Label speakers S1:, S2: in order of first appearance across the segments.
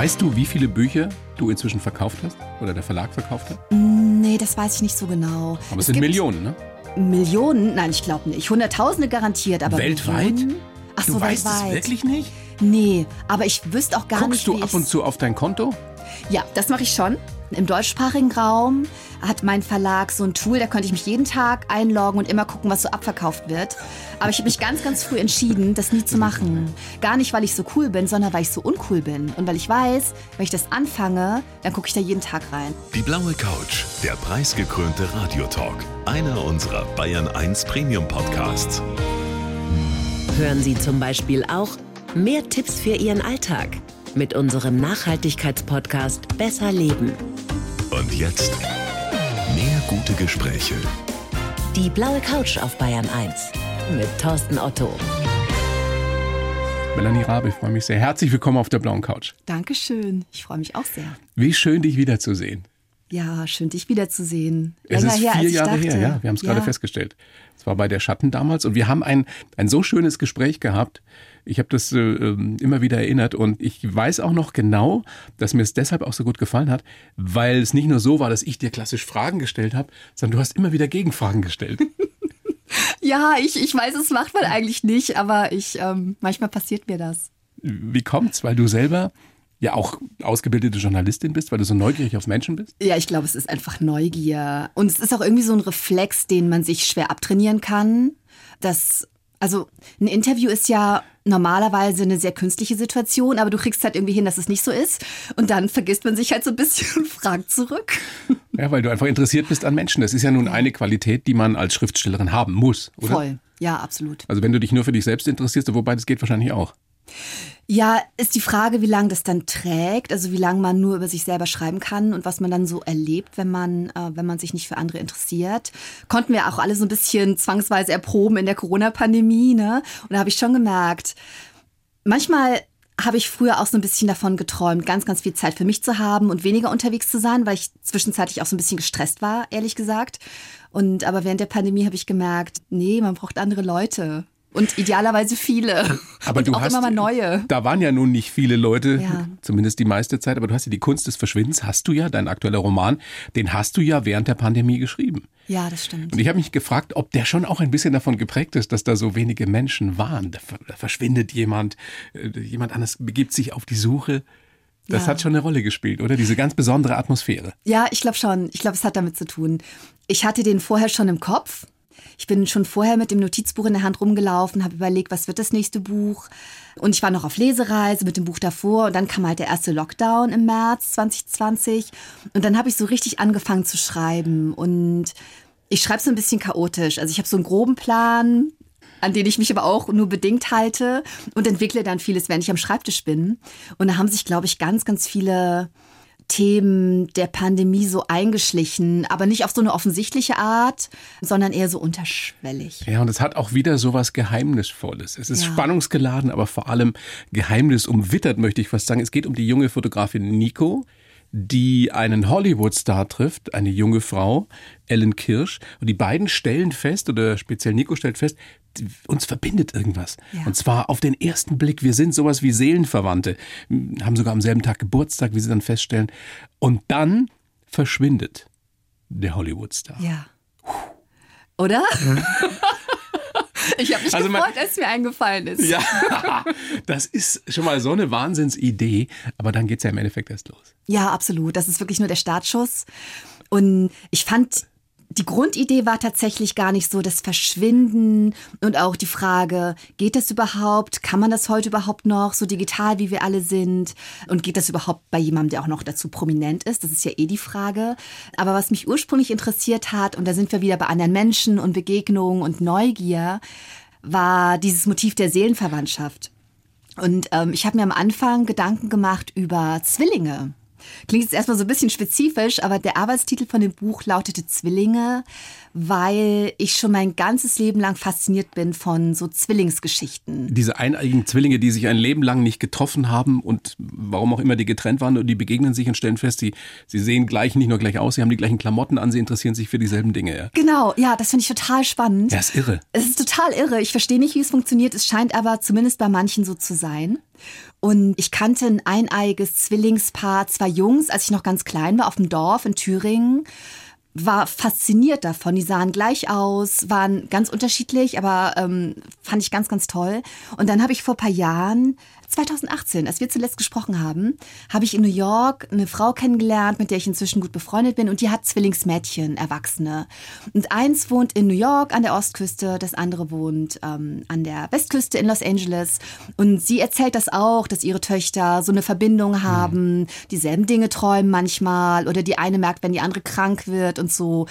S1: Weißt du, wie viele Bücher du inzwischen verkauft hast oder der Verlag verkauft hat?
S2: Nee, das weiß ich nicht so genau.
S1: Aber es, sind Millionen, ne?
S2: Millionen? Nein, ich glaube nicht. Hunderttausende garantiert, aber
S1: Weltweit?
S2: Millionen? Ach so,
S1: du weißt
S2: weltweit.
S1: es wirklich nicht?
S2: Nee, aber ich wüsste auch gar
S1: Guckst
S2: nicht,
S1: du
S2: wie
S1: ab und zu auf dein Konto?
S2: Ja, das mache ich schon. Im deutschsprachigen Raum hat mein Verlag so ein Tool, da könnte ich mich jeden Tag einloggen und immer gucken, was so abverkauft wird. Aber ich habe mich ganz, ganz früh entschieden, das nie zu machen. Gar nicht, weil ich so cool bin, sondern weil ich so uncool bin. Und weil ich weiß, wenn ich das anfange, dann gucke ich da jeden Tag rein.
S3: Die blaue Couch, der preisgekrönte Radiotalk. Einer unserer Bayern 1 Premium Podcasts.
S4: Hören Sie zum Beispiel auch mehr Tipps für Ihren Alltag mit unserem Nachhaltigkeitspodcast Besser Leben.
S3: Und jetzt mehr gute Gespräche.
S4: Die blaue Couch auf Bayern 1 mit Thorsten Otto.
S1: Melanie Rabe, ich freue mich sehr. Herzlich willkommen auf der blauen Couch.
S2: Dankeschön. Ich freue mich auch sehr.
S1: Wie schön, dich wiederzusehen.
S2: Ja, schön, dich wiederzusehen.
S1: Es
S2: Länger
S1: ist
S2: her,
S1: vier Jahre her, ja. Wir haben es gerade
S2: Ja.
S1: festgestellt. Es war bei der Schatten damals und wir haben ein, ein so schönes Gespräch gehabt. Ich habe das äh, ähm, immer wieder erinnert und ich weiß auch noch genau, dass mir es deshalb auch so gut gefallen hat, weil es nicht nur so war, dass ich dir klassisch Fragen gestellt habe, sondern du hast immer wieder Gegenfragen gestellt.
S2: Ja, ich, ich weiß, es macht man eigentlich nicht, aber ich, ähm, manchmal passiert mir das.
S1: Wie kommt's? Weil du selber ja auch ausgebildete Journalistin bist, weil du so neugierig auf Menschen bist?
S2: Ja, ich glaube, es ist einfach Neugier. Und es ist auch irgendwie so ein Reflex, den man sich schwer abtrainieren kann. Das, also ein Interview ist ja normalerweise eine sehr künstliche Situation, aber du kriegst halt irgendwie hin, dass es nicht so ist. Und dann vergisst man sich halt so ein bisschen und fragt zurück.
S1: Ja, weil du einfach interessiert bist an Menschen. Das ist ja nun eine Qualität, die man als Schriftstellerin haben muss, oder?
S2: Voll. Ja, absolut.
S1: Also wenn du dich nur für dich selbst interessierst, wobei das geht wahrscheinlich auch.
S2: Ja, ist die Frage, wie lange das dann trägt, also wie lange man nur über sich selber schreiben kann und was man dann so erlebt, wenn man, äh, wenn man sich nicht für andere interessiert. Konnten wir auch alle so ein bisschen zwangsweise erproben in der Corona-Pandemie, ne? Und da habe ich schon gemerkt, manchmal habe ich früher auch so ein bisschen davon geträumt, ganz, ganz viel Zeit für mich zu haben und weniger unterwegs zu sein, weil ich zwischenzeitlich auch so ein bisschen gestresst war, ehrlich gesagt. Und aber während der Pandemie habe ich gemerkt, nee, man braucht andere Leute. Und idealerweise viele.
S1: Aber
S2: und
S1: du
S2: auch
S1: hast,
S2: immer mal neue.
S1: Da waren ja nun nicht viele Leute,
S2: Ja.
S1: zumindest die meiste Zeit, aber du hast ja die Kunst des Verschwindens, hast du ja, dein aktueller Roman, den hast du ja während der Pandemie geschrieben.
S2: Ja, das stimmt.
S1: Und ich habe mich gefragt, ob der schon auch ein bisschen davon geprägt ist, dass da so wenige Menschen waren. Da, ver- da verschwindet jemand, äh, jemand anderes begibt sich auf die Suche. Das
S2: Ja.
S1: hat schon eine Rolle gespielt, oder? Diese ganz besondere Atmosphäre.
S2: Ja, ich glaube schon. Ich glaube, es hat damit zu tun. Ich hatte den vorher schon im Kopf. Ich bin schon vorher mit dem Notizbuch in der Hand rumgelaufen, habe überlegt, was wird das nächste Buch. Und ich war noch auf Lesereise mit dem Buch davor. Und dann kam halt der erste Lockdown im März 2020. Und dann habe ich so richtig angefangen zu schreiben. Und ich schreibe so ein bisschen chaotisch. Also ich habe so einen groben Plan, an den ich mich aber auch nur bedingt halte und entwickle dann vieles, wenn ich am Schreibtisch bin. Und da haben sich, glaube ich, ganz, ganz viele Themen der Pandemie so eingeschlichen, aber nicht auf so eine offensichtliche Art, sondern eher so unterschwellig.
S1: Ja, und es hat auch wieder so was Geheimnisvolles. Es ist
S2: Ja.
S1: spannungsgeladen, aber vor allem geheimnisumwittert, möchte ich fast sagen. Es geht um die junge Fotografin Nico, die einen Hollywood-Star trifft, eine junge Frau, Ellen Kirsch. Und die beiden stellen fest, oder speziell Nico stellt fest, uns verbindet irgendwas.
S2: Ja.
S1: Und zwar auf den ersten Blick. Wir sind sowas wie Seelenverwandte. Haben sogar am selben Tag Geburtstag, wie sie dann feststellen. Und dann verschwindet der Hollywood-Star.
S2: Ja. Oder? ich habe mich
S1: Also
S2: gefreut, als mir eingefallen ist.
S1: Ja, das ist schon mal so eine Wahnsinnsidee, aber dann geht's ja im Endeffekt erst los.
S2: Ja, absolut. Das ist wirklich nur der Startschuss. Und ich fand, die Grundidee war tatsächlich gar nicht so das Verschwinden und auch die Frage, geht das überhaupt? Kann man das heute überhaupt noch so digital, wie wir alle sind? Und geht das überhaupt bei jemandem, der auch noch dazu prominent ist? Das ist ja eh die Frage. Aber was mich ursprünglich interessiert hat, und da sind wir wieder bei anderen Menschen und Begegnungen und Neugier, war dieses Motiv der Seelenverwandtschaft. Und ähm, ich habe mir am Anfang Gedanken gemacht über Zwillinge. Klingt jetzt erstmal so ein bisschen spezifisch, aber der Arbeitstitel von dem Buch lautete Zwillinge, weil ich schon mein ganzes Leben lang fasziniert bin von so Zwillingsgeschichten.
S1: Diese eineigen Zwillinge, die sich ein Leben lang nicht getroffen haben und warum auch immer die getrennt waren und die begegnen sich und stellen fest, sie, sie sehen gleich, nicht nur gleich aus, sie haben die gleichen Klamotten an, sie interessieren sich für dieselben Dinge. Ja,
S2: Genau, ja, das finde ich total spannend.
S1: ja ist irre.
S2: Es ist total irre. Ich verstehe nicht, wie es funktioniert. Es scheint aber zumindest bei manchen so zu sein. Und ich kannte ein eineiges Zwillingspaar, zwei Jungs, als ich noch ganz klein war, auf dem Dorf in Thüringen war fasziniert davon. Die sahen gleich aus, waren ganz unterschiedlich, aber ähm, fand ich ganz, ganz toll. Und dann habe ich vor paar Jahren 2018, als wir zuletzt gesprochen haben, habe ich in New York eine Frau kennengelernt, mit der ich inzwischen gut befreundet bin und die hat Zwillingsmädchen, Erwachsene. Und eins wohnt in New York an der Ostküste, das andere wohnt ähm, an der Westküste in Los Angeles. Und sie erzählt das auch, dass ihre Töchter so eine Verbindung haben, dieselben Dinge träumen manchmal oder die eine merkt, wenn die andere krank wird und so.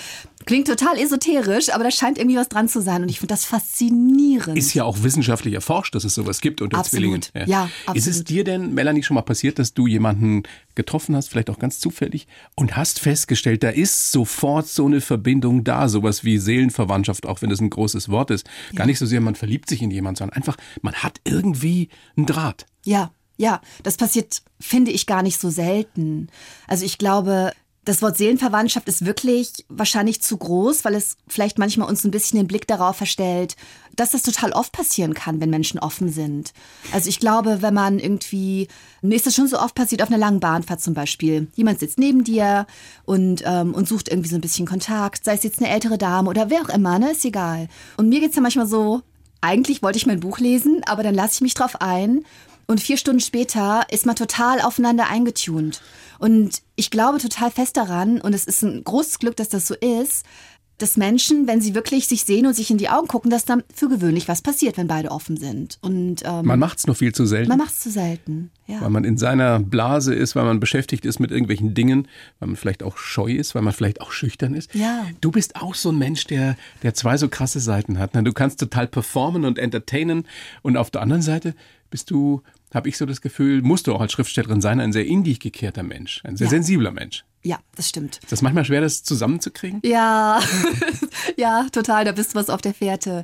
S2: Klingt total esoterisch, aber da scheint irgendwie was dran zu sein und ich finde das faszinierend.
S1: Ist ja auch wissenschaftlich erforscht, dass es sowas gibt unter
S2: Absolut.
S1: Zwillingen.
S2: Ja, absolut.
S1: Ist es dir denn, Melanie, schon mal passiert, dass du jemanden getroffen hast, vielleicht auch ganz zufällig, und hast festgestellt, da ist sofort so eine Verbindung da, sowas wie Seelenverwandtschaft, auch wenn das ein großes Wort ist. Gar nicht so sehr, man verliebt sich in jemanden, sondern einfach, man hat irgendwie einen Draht.
S2: Ja, ja, das passiert, finde ich, gar nicht so selten. Also ich glaube, das Wort Seelenverwandtschaft ist wirklich wahrscheinlich zu groß, weil es vielleicht manchmal uns ein bisschen den Blick darauf verstellt, dass das total oft passieren kann, wenn Menschen offen sind. Also ich glaube, wenn man irgendwie, mir ist das schon so oft passiert auf einer langen Bahnfahrt zum Beispiel. Jemand sitzt neben dir und, ähm, und sucht irgendwie so ein bisschen Kontakt, sei es jetzt eine ältere Dame oder wer auch immer, ne, ist egal. Und mir geht's ja manchmal so, eigentlich wollte ich mein Buch lesen, aber dann lasse ich mich drauf ein und vier Stunden später ist man total aufeinander eingetunt. Und ich glaube total fest daran, und es ist ein großes Glück, dass das so ist, dass Menschen, wenn sie wirklich sich sehen und sich in die Augen gucken, dass dann für gewöhnlich was passiert, wenn beide offen sind. Und ähm,
S1: Man macht's nur viel zu selten.
S2: man macht's zu selten. Ja.
S1: Weil man in seiner Blase ist, weil man beschäftigt ist mit irgendwelchen Dingen, weil man vielleicht auch scheu ist, weil man vielleicht auch schüchtern ist.
S2: Ja.
S1: Du bist auch so ein Mensch, der, der zwei so krasse Seiten hat. ne? Du kannst total performen und entertainen und auf der anderen Seite bist du, habe ich so das Gefühl, musst du auch als Schriftstellerin sein, ein sehr in dich gekehrter Mensch, ein sehr
S2: Ja.
S1: sensibler Mensch.
S2: ja, das stimmt.
S1: Ist das manchmal schwer, das zusammenzukriegen?
S2: Ja, ja, total, da bist du was auf der Fährte.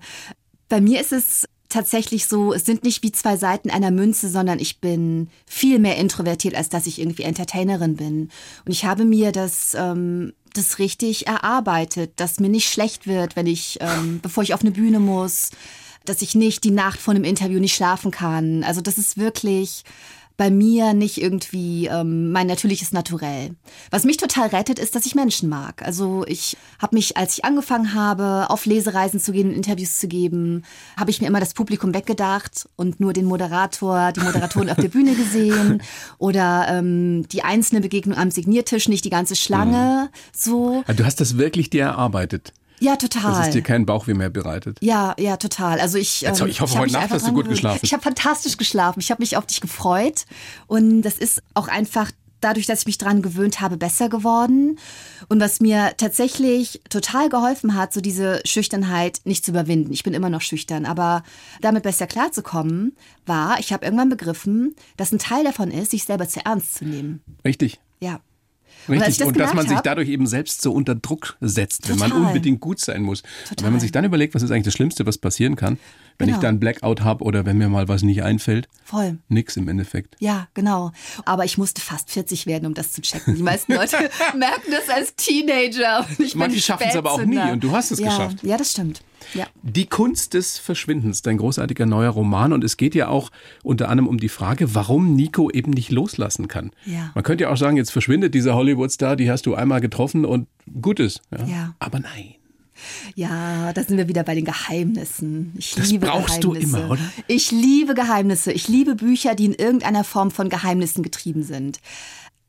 S2: Bei mir ist es tatsächlich so, es sind nicht wie zwei Seiten einer Münze, sondern ich bin viel mehr introvertiert, als dass ich irgendwie Entertainerin bin. Und ich habe mir das, ähm, das richtig erarbeitet, dass mir nicht schlecht wird, wenn ich, ähm, bevor ich auf eine Bühne muss, dass ich nicht die Nacht vor einem Interview nicht schlafen kann. Also das ist wirklich bei mir nicht irgendwie ähm, mein natürliches Naturell. Was mich total rettet, ist, dass ich Menschen mag. Also ich habe mich, als ich angefangen habe, auf Lesereisen zu gehen, Interviews zu geben, habe ich mir immer das Publikum weggedacht und nur den Moderator, die Moderatorin auf der Bühne gesehen oder ähm, die einzelne Begegnung am Signiertisch, nicht die ganze Schlange. So,
S1: Also Du hast das wirklich dir erarbeitet,
S2: ja,
S1: dass
S2: total.
S1: es dir keinen Bauchweh mehr bereitet.
S2: Ja, ja, total. Also ich, ähm,
S1: ich hoffe,
S2: hab
S1: heute Nacht hast du gut geschlafen.
S2: Ich habe fantastisch geschlafen. Ich habe mich auf dich gefreut und das ist auch einfach dadurch, dass ich mich dran gewöhnt habe, besser geworden. Und was mir tatsächlich total geholfen hat, so diese Schüchternheit nicht zu überwinden. Ich bin immer noch schüchtern, aber damit besser klarzukommen, war, ich habe irgendwann begriffen, dass ein Teil davon ist, sich selber zu ernst zu nehmen.
S1: Richtig.
S2: Und
S1: Richtig.
S2: das
S1: Und, dass man
S2: gemerkt
S1: sich
S2: hab-
S1: dadurch eben selbst so unter Druck setzt, wenn man
S2: Total.
S1: unbedingt gut sein muss. Und
S2: Total.
S1: wenn man sich dann überlegt, was ist eigentlich das Schlimmste, was passieren kann, wenn
S2: Genau.
S1: ich dann Blackout habe oder wenn mir mal was nicht einfällt,
S2: Voll.
S1: nix im Endeffekt.
S2: Ja, genau. Aber ich musste fast 40 werden, um das zu checken. Die meisten Leute merken das als Teenager. Und Ich
S1: Manche
S2: bin
S1: schaffen's aber auch nie und du hast es
S2: ja,
S1: geschafft.
S2: Ja, das stimmt. Ja.
S1: Die Kunst des Verschwindens, dein großartiger neuer Roman. Und es geht ja auch unter anderem um die Frage, warum Nico eben nicht loslassen kann.
S2: Ja.
S1: Man könnte ja auch sagen, jetzt verschwindet dieser Hollywood-Star, die hast du einmal getroffen und gut ist. Ja.
S2: Ja.
S1: Aber nein.
S2: Ja, da sind wir wieder bei den Geheimnissen. Ich
S1: Das
S2: liebe
S1: brauchst du
S2: Geheimnisse.
S1: immer, oder?
S2: Ich liebe Geheimnisse. Ich liebe Bücher, die in irgendeiner Form von Geheimnissen getrieben sind.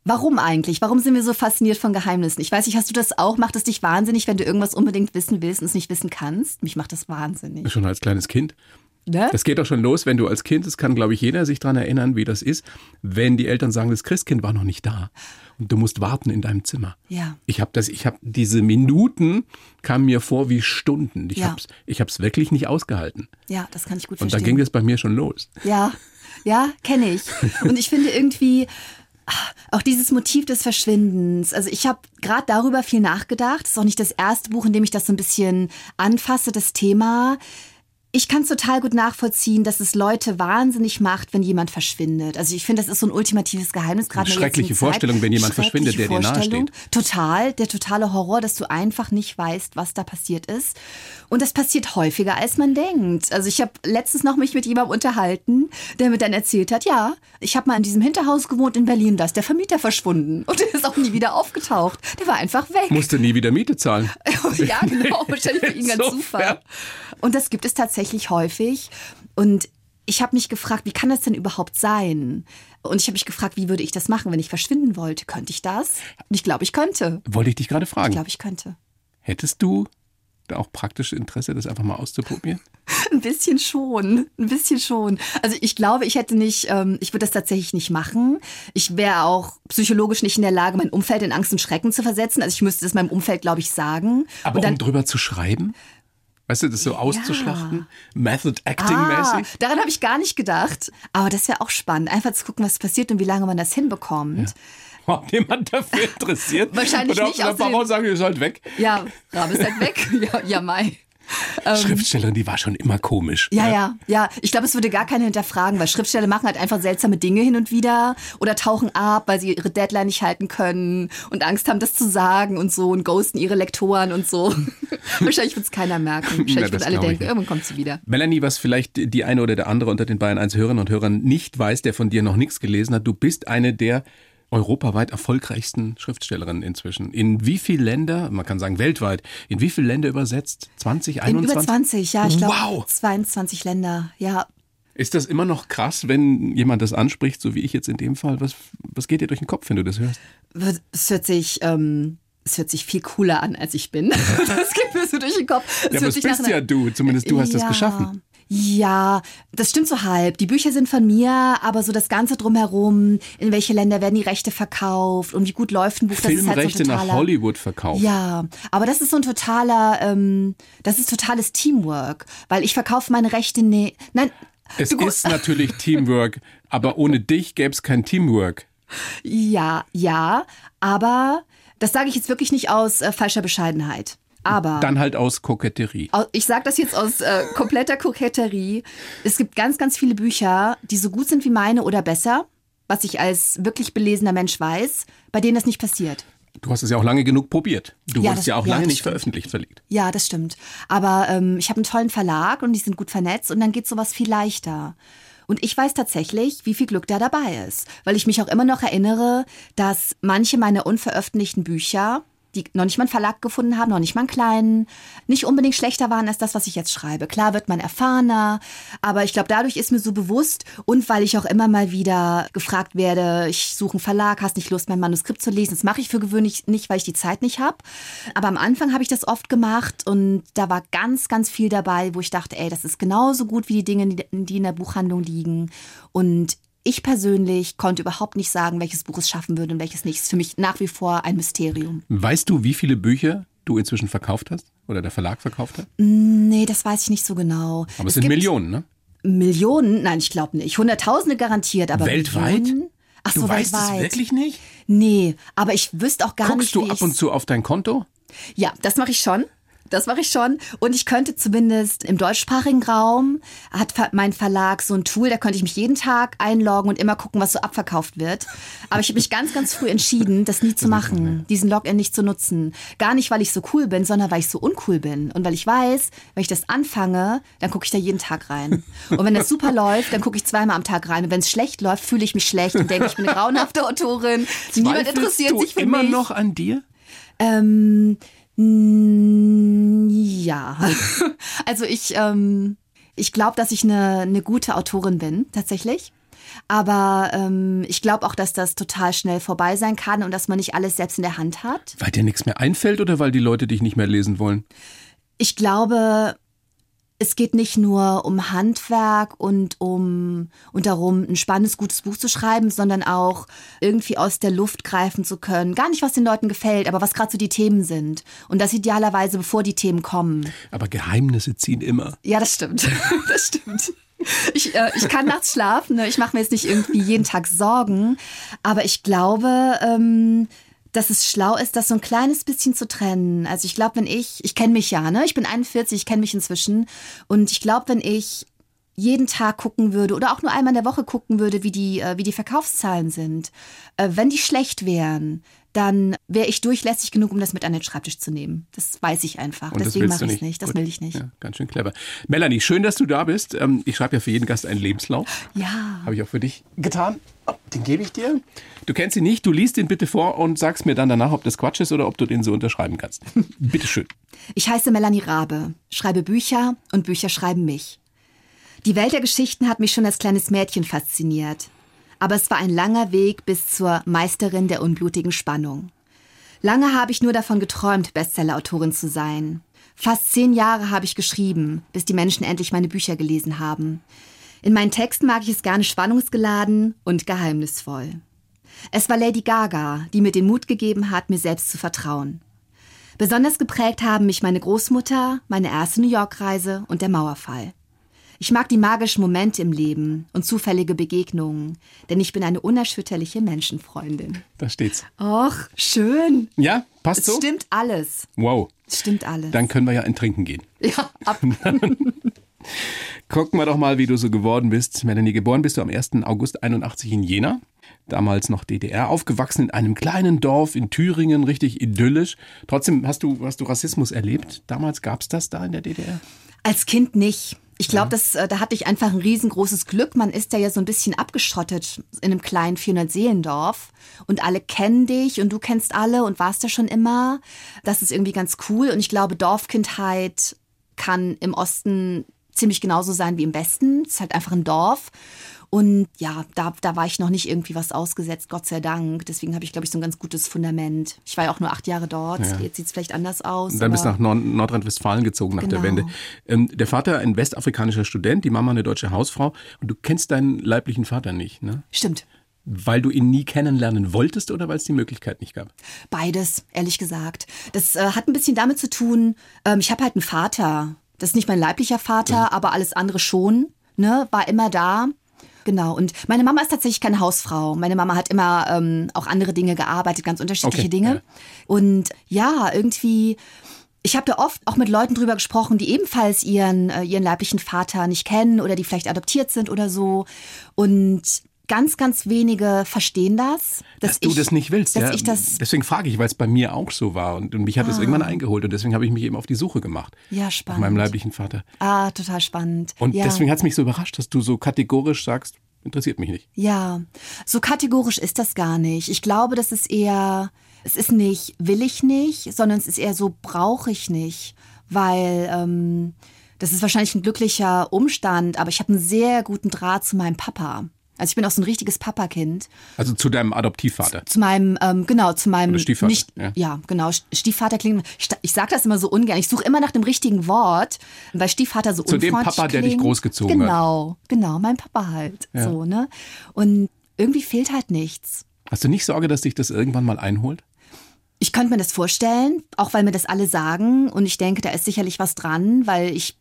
S2: Warum eigentlich? Warum sind wir so fasziniert von Geheimnissen? Ich weiß nicht, hast du das auch? Macht es dich wahnsinnig, wenn du irgendwas unbedingt wissen willst und es nicht wissen kannst? Mich macht das wahnsinnig.
S1: Schon als kleines Kind.
S2: Ne?
S1: Das geht doch schon los, wenn du als Kind, das kann glaube ich jeder sich dran erinnern, wie das ist, wenn die Eltern sagen, das Christkind war noch nicht da und du musst warten in deinem Zimmer.
S2: Ja.
S1: Ich habe das, ich habe diese Minuten kamen mir vor wie Stunden. Ich
S2: Ja.
S1: hab's, ich hab's wirklich nicht ausgehalten.
S2: Ja, das kann ich gut
S1: Und da
S2: verstehen.
S1: ging das bei mir schon los.
S2: Ja, ja, kenne ich. Und ich finde irgendwie auch dieses Motiv des Verschwindens. Also ich habe gerade darüber viel nachgedacht. Das ist auch nicht das erste Buch, in dem ich das so ein bisschen anfasse, das Thema. Ich kann es total gut nachvollziehen, dass es Leute wahnsinnig macht, wenn jemand verschwindet. Also ich finde, das ist so ein ultimatives Geheimnis, gerade
S1: Eine schreckliche Vorstellung, wenn jemand verschwindet, der dir nahesteht.
S2: Total, der totale Horror, dass du einfach nicht weißt, was da passiert ist. Und das passiert häufiger, als man denkt. Also ich habe letztens noch mich mit jemandem unterhalten, der mir dann erzählt hat, ja, ich habe mal in diesem Hinterhaus gewohnt in Berlin, da ist der Vermieter verschwunden. Und der ist auch nie wieder aufgetaucht. Der war einfach weg.
S1: Musste nie wieder Miete zahlen.
S2: ja, genau, wahrscheinlich für ihn ganz
S1: Insofern.
S2: Zufall. Und das gibt es tatsächlich häufig. Und ich habe mich gefragt, wie kann das denn überhaupt sein? Und ich habe mich gefragt, wie würde ich das machen, wenn ich verschwinden wollte? Könnte ich das? Und ich glaube, ich könnte.
S1: Wollte ich dich gerade
S2: Ich
S1: fragen.
S2: glaube, ich könnte.
S1: Hättest du da auch praktisch Interesse, das einfach mal auszuprobieren?
S2: Ein bisschen schon, ein bisschen schon. Also ich glaube, ich hätte nicht, ähm, ich würde das tatsächlich nicht machen. Ich wäre auch psychologisch nicht in der Lage, mein Umfeld in Angst und Schrecken zu versetzen. Also ich müsste das meinem Umfeld, glaube ich, sagen.
S1: Aber
S2: dann,
S1: um drüber zu schreiben? Weißt du, das so auszuschlachten? Method Acting-mäßig?
S2: Ah, daran habe ich gar nicht gedacht. Aber das wäre auch spannend, einfach zu gucken, was passiert und wie lange man das hinbekommt.
S1: Ob jemand dafür interessiert?
S2: Wahrscheinlich
S1: Oder
S2: nicht,
S1: Ob der
S2: außerdem-
S1: Bauer sagen, ihr sollt weg.
S2: Ja, Rabe ist halt weg. Ja, ja Mai.
S1: Schriftstellerin, die war schon immer komisch.
S2: Ja, ja, ja. Ich glaube, es würde gar keiner hinterfragen, weil Schriftsteller machen halt einfach seltsame Dinge hin und wieder oder tauchen ab, weil sie ihre Deadline nicht halten können und Angst haben, das zu sagen und so und ghosten ihre Lektoren und so. Wahrscheinlich wird es keiner merken. Wahrscheinlich wird alle denken, irgendwann kommt sie wieder.
S1: Melanie, was vielleicht die eine oder der andere unter den Bayern 1 Hörerinnen und Hörern nicht weiß, der von dir noch nichts gelesen hat, du bist eine der europaweit erfolgreichsten Schriftstellerinnen inzwischen. In wie viele Länder, man kann sagen weltweit, in wie viele Länder übersetzt? 20,
S2: In
S1: 21?
S2: über 20, ja, ich glaube
S1: Wow.
S2: 22 Länder. Ja,
S1: Ist das immer noch krass, wenn jemand das anspricht, so wie ich jetzt in dem Fall? Was, was geht dir durch den Kopf, wenn du das hörst?
S2: es hört sich, ähm, es hört sich viel cooler an, als ich bin. Das geht mir so durch den Kopf. Es
S1: Ja, aber das bist ja du, zumindest du hast das
S2: Ja.
S1: geschaffen.
S2: Ja, das stimmt so halb. Die Bücher sind von mir, aber so das Ganze drumherum, in welche Länder werden die Rechte verkauft und wie gut läuft ein Buch, das ist
S1: Filmrechte
S2: halt so totaler,
S1: nach Hollywood verkauft.
S2: Ja, aber das ist so ein totaler, ähm, das ist totales Teamwork, weil ich verkaufe meine Rechte, ne, nein,
S1: Es ist natürlich Teamwork, aber ohne dich gäbe es kein Teamwork.
S2: Ja, ja, aber das sage ich jetzt wirklich nicht aus äh, falscher Bescheidenheit. Aber
S1: Dann halt aus Koketterie.
S2: Ich sage das jetzt aus äh, kompletter Koketterie. Es gibt ganz, ganz viele Bücher, die so gut sind wie meine oder besser, was ich als wirklich belesener Mensch weiß, bei denen das nicht passiert.
S1: Du hast es ja auch lange genug probiert. Du
S2: Ja,
S1: wurdest ja auch
S2: ja,
S1: lange nicht
S2: stimmt.
S1: veröffentlicht, verlegt.
S2: Ja, das stimmt. Aber ähm, ich habe einen tollen Verlag und die sind gut vernetzt und dann geht sowas viel leichter. Und ich weiß tatsächlich, wie viel Glück da dabei ist, weil ich mich auch immer noch erinnere, dass manche meiner unveröffentlichten Bücher, die noch nicht mal einen Verlag gefunden haben, noch nicht mal einen kleinen, nicht unbedingt schlechter waren als das, was ich jetzt schreibe. Klar wird man erfahrener, aber ich glaube, dadurch ist mir so bewusst und weil ich auch immer mal wieder gefragt werde, ich suche einen Verlag, hast nicht Lust, mein Manuskript zu lesen. Das mache ich für gewöhnlich nicht, weil ich die Zeit nicht habe. Aber am Anfang habe ich das oft gemacht und da war ganz, ganz viel dabei, wo ich dachte, ey, das ist genauso gut wie die Dinge, die- in der Buchhandlung liegen. Und ich persönlich konnte überhaupt nicht sagen, welches Buch es schaffen würde und welches nicht. Ist für mich nach wie vor ein Mysterium.
S1: Weißt du, wie viele Bücher du inzwischen verkauft hast? Oder der Verlag verkauft hat?
S2: Nee, das weiß ich nicht so genau.
S1: Aber es, sind Millionen, ne?
S2: Millionen? Nein, ich glaube nicht. Hunderttausende garantiert, aber
S1: Weltweit?
S2: Millionen? Ach
S1: Du
S2: so,
S1: weißt
S2: weltweit.
S1: es wirklich nicht?
S2: Nee, aber ich wüsste auch gar
S1: Guckst
S2: nicht,
S1: du
S2: wie
S1: ab und zu auf dein Konto?
S2: Ja, das mache ich schon. Das mache ich schon. Und ich könnte zumindest im deutschsprachigen Raum, hat mein Verlag so ein Tool, da könnte ich mich jeden Tag einloggen und immer gucken, was so abverkauft wird. Aber ich habe mich ganz, ganz früh entschieden, das nie zu machen, diesen Login nicht zu nutzen. Gar nicht, weil ich so cool bin, sondern weil ich so uncool bin. Und weil ich weiß, wenn ich das anfange, dann gucke ich da jeden Tag rein. Und wenn das super läuft, dann gucke ich zweimal am Tag rein. Und wenn es schlecht läuft, fühle ich mich schlecht und denke, ich bin eine grauenhafte Autorin. Niemand
S1: Zweifelst
S2: interessiert
S1: du
S2: sich für
S1: immer
S2: mich.
S1: noch an dir?
S2: Ähm, ja. Also ich, ähm, ich glaube, dass ich eine, eine gute Autorin bin, tatsächlich. Aber ähm, ich glaube auch, dass das total schnell vorbei sein kann und dass man nicht alles selbst in der Hand hat.
S1: Weil dir nichts mehr einfällt oder weil die Leute dich nicht mehr lesen wollen?
S2: Ich glaube, es geht nicht nur um Handwerk und um und darum, ein spannendes, gutes Buch zu schreiben, sondern auch irgendwie aus der Luft greifen zu können. Gar nicht, was den Leuten gefällt, aber was gerade so die Themen sind. Und das idealerweise, bevor die Themen kommen.
S1: Aber Geheimnisse ziehen immer.
S2: Ja, das stimmt. Das stimmt. Ich, äh, ich kann nachts schlafen. Ne? Ich mache mir jetzt nicht irgendwie jeden Tag Sorgen. Aber ich glaube, ähm, dass es schlau ist, das so ein kleines bisschen zu trennen. Also ich glaube, wenn ich, ich kenne mich ja, ne? Ich bin 41, ich kenne mich inzwischen. Und ich glaube, wenn ich jeden Tag gucken würde oder auch nur einmal in der Woche gucken würde, wie die, äh, wie die Verkaufszahlen sind, äh, wenn die schlecht wären, dann wäre ich durchlässig genug, um das mit an den Schreibtisch zu nehmen. Das weiß ich einfach.
S1: Und
S2: Deswegen mache ich es nicht. Das
S1: Gut.
S2: will ich nicht.
S1: Ja, ganz schön clever. Melanie, schön, dass du da bist. Ähm, Ich schreibe ja für jeden Gast einen Lebenslauf.
S2: Ja.
S1: Habe ich auch für dich getan. Oh, Den gebe ich dir. Du kennst ihn nicht, du liest ihn bitte vor und sagst mir dann danach, ob das Quatsch ist oder ob du den so unterschreiben kannst. Bitte schön.
S2: Ich heiße Melanie Rabe, schreibe Bücher und Bücher schreiben mich. Die Welt der Geschichten hat mich schon als kleines Mädchen fasziniert. Aber es war ein langer Weg bis zur Meisterin der unblutigen Spannung. Lange habe ich nur davon geträumt, Bestsellerautorin zu sein. Fast zehn Jahre habe ich geschrieben, bis die Menschen endlich meine Bücher gelesen haben. In meinen Texten mag ich es gerne spannungsgeladen und geheimnisvoll. Es war Lady Gaga, die mir den Mut gegeben hat, mir selbst zu vertrauen. Besonders geprägt haben mich meine Großmutter, meine erste New York-Reise und der Mauerfall. Ich mag die magischen Momente im Leben und zufällige Begegnungen, denn ich bin eine unerschütterliche Menschenfreundin.
S1: Da steht's.
S2: Och, schön.
S1: Ja, passt
S2: Es
S1: so?
S2: stimmt alles.
S1: Wow.
S2: Es stimmt alles.
S1: Dann können wir ja ein Trinken gehen.
S2: Ja, ab.
S1: Gucken wir doch mal, wie du so geworden bist. Melanie, geboren bist du am 1. August 81 in Jena. Damals noch DDR, aufgewachsen in einem kleinen Dorf in Thüringen, richtig idyllisch. Trotzdem hast du, hast du Rassismus erlebt. Damals gab es das da in der DDR?
S2: Als Kind nicht. Ich glaube, das, äh, da hatte ich einfach ein riesengroßes Glück. Man ist ja ja so ein bisschen abgeschottet in einem kleinen 400-Seelendorf und alle kennen dich und du kennst alle und warst da schon immer. Das ist irgendwie ganz cool und ich glaube, Dorfkindheit kann im Osten ziemlich genauso sein wie im Westen. Es ist halt einfach ein Dorf. Und ja, da, da war ich noch nicht irgendwie was ausgesetzt, Gott sei Dank. Deswegen habe ich, glaube ich, so ein ganz gutes Fundament. Ich war ja auch nur acht Jahre dort.
S1: Ja.
S2: Jetzt sieht es vielleicht anders aus.
S1: Und dann bist du nach Nord Nordrhein-Westfalen gezogen nach der
S2: Genau.
S1: Wende. Ähm, der Vater ein westafrikanischer Student, die Mama eine deutsche Hausfrau. Und du kennst deinen leiblichen Vater nicht, ne?
S2: Stimmt.
S1: Weil du ihn nie kennenlernen wolltest oder weil es die Möglichkeit nicht gab?
S2: Beides, ehrlich gesagt. Das äh, hat ein bisschen damit zu tun, ähm, ich habe halt einen Vater. Das ist nicht mein leiblicher Vater, aber alles andere schon. Ne? War immer da. Genau. Und meine Mama ist tatsächlich keine Hausfrau. Meine Mama hat immer ähm, auch andere Dinge gearbeitet, ganz unterschiedliche
S1: Okay,
S2: Dinge.
S1: ja.
S2: Und ja, irgendwie. Ich habe da oft auch mit Leuten drüber gesprochen, die ebenfalls ihren, äh, ihren leiblichen Vater nicht kennen oder die vielleicht adoptiert sind oder so. Und ganz, ganz wenige verstehen das.
S1: Dass, du
S2: ich-
S1: das nicht willst.
S2: Dass
S1: ja?
S2: ich das
S1: deswegen frage ich, weil es bei mir auch so war. Und, und mich hat es irgendwann eingeholt. Und deswegen habe ich mich eben auf die Suche gemacht.
S2: Ja,
S1: Nach
S2: spannend.
S1: meinem leiblichen Vater.
S2: Ah, total spannend.
S1: Und
S2: ja.
S1: deswegen hat es mich so überrascht, dass du so kategorisch sagst, interessiert mich nicht.
S2: Ja, so kategorisch ist das gar nicht. Ich glaube, das ist eher, es ist nicht will ich nicht, sondern es ist eher so brauche ich nicht, weil ähm, das ist wahrscheinlich ein glücklicher Umstand, aber ich habe einen sehr guten Draht zu meinem Papa. Also ich bin auch so ein richtiges Papakind.
S1: Also zu deinem Adoptivvater.
S2: Zu meinem, ähm, genau, zu meinem
S1: Oder Stiefvater,
S2: nicht,
S1: ja.
S2: ja. genau, Stiefvater klingt, ich, ich sage das immer so ungern. Ich suche immer nach dem richtigen Wort, weil Stiefvater so
S1: Zu dem
S2: unfreundlich
S1: Papa, der dich
S2: klingt.
S1: großgezogen hat.
S2: Genau, genau, mein Papa halt,
S1: Ja.
S2: so, ne? Und irgendwie fehlt halt nichts.
S1: Hast du nicht Sorge, dass dich das irgendwann mal einholt?
S2: Ich könnte mir das vorstellen, auch weil mir das alle sagen und ich denke, da ist sicherlich was dran, weil ich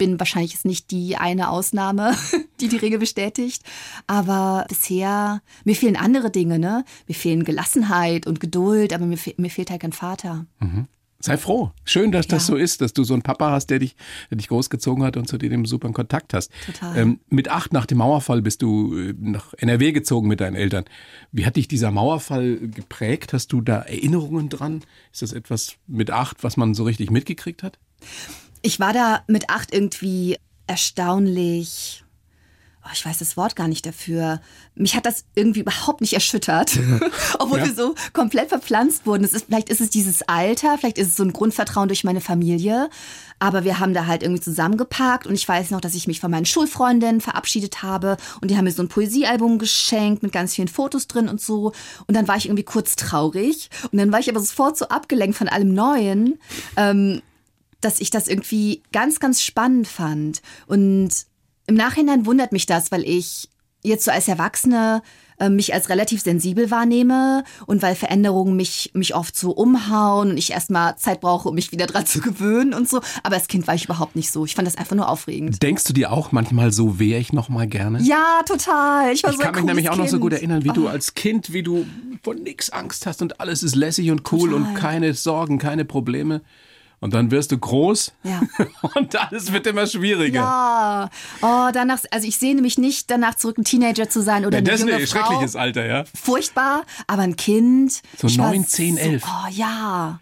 S2: bin wahrscheinlich jetzt nicht die eine Ausnahme, die die Regel bestätigt, aber bisher mir fehlen andere Dinge, ne? Mir fehlen Gelassenheit und Geduld, aber mir, fe mir fehlt halt kein Vater.
S1: Sei froh. Schön, dass das
S2: Ja.
S1: so ist, dass du so einen Papa hast, der dich, der dich großgezogen hat und zu dem super einen Kontakt hast.
S2: Total.
S1: Ähm, mit acht nach dem Mauerfall bist du äh, nach NRW gezogen mit deinen Eltern. Wie hat dich dieser Mauerfall geprägt? Hast du da Erinnerungen dran? Ist das etwas mit acht, was man so richtig mitgekriegt hat?
S2: Ich war da mit acht irgendwie erstaunlich. Oh, ich weiß das Wort gar nicht dafür. Mich hat das irgendwie überhaupt nicht erschüttert, obwohl
S1: Ja.
S2: wir so komplett verpflanzt wurden. Es ist, vielleicht ist es dieses Alter, vielleicht ist es so ein Grundvertrauen durch meine Familie. Aber wir haben da halt irgendwie zusammengepackt und ich weiß noch, dass ich mich von meinen Schulfreundinnen verabschiedet habe und die haben mir so ein Poesiealbum geschenkt mit ganz vielen Fotos drin und so. Und dann war ich irgendwie kurz traurig und dann war ich aber sofort so abgelenkt von allem Neuen. Ähm, dass ich das irgendwie ganz, ganz spannend fand. Und im Nachhinein wundert mich das, weil ich jetzt so als Erwachsene äh, mich als relativ sensibel wahrnehme und weil Veränderungen mich, mich oft so umhauen und ich erstmal Zeit brauche, um mich wieder dran zu gewöhnen und so. Aber als Kind war ich überhaupt nicht so. Ich fand das einfach nur aufregend.
S1: Denkst du dir auch manchmal so, wäre ich noch mal gerne?
S2: Ja, total. Ich, war
S1: Ich
S2: so
S1: kann mich nämlich auch noch so
S2: Kind.
S1: gut erinnern, wie du
S2: Oh.
S1: als Kind, wie du vor nix Angst hast und alles ist lässig und cool
S2: Total.
S1: und keine Sorgen, keine Probleme. Und dann wirst du groß
S2: Ja.
S1: und alles wird immer schwieriger.
S2: Ja, oh, danach, also ich sehne mich nicht danach zurück, ein Teenager zu sein oder
S1: Ja,
S2: eine
S1: das ist
S2: junge
S1: ein
S2: Frau.
S1: schreckliches Alter, ja.
S2: Furchtbar, aber ein Kind.
S1: So neun, zehn, elf.
S2: Oh ja,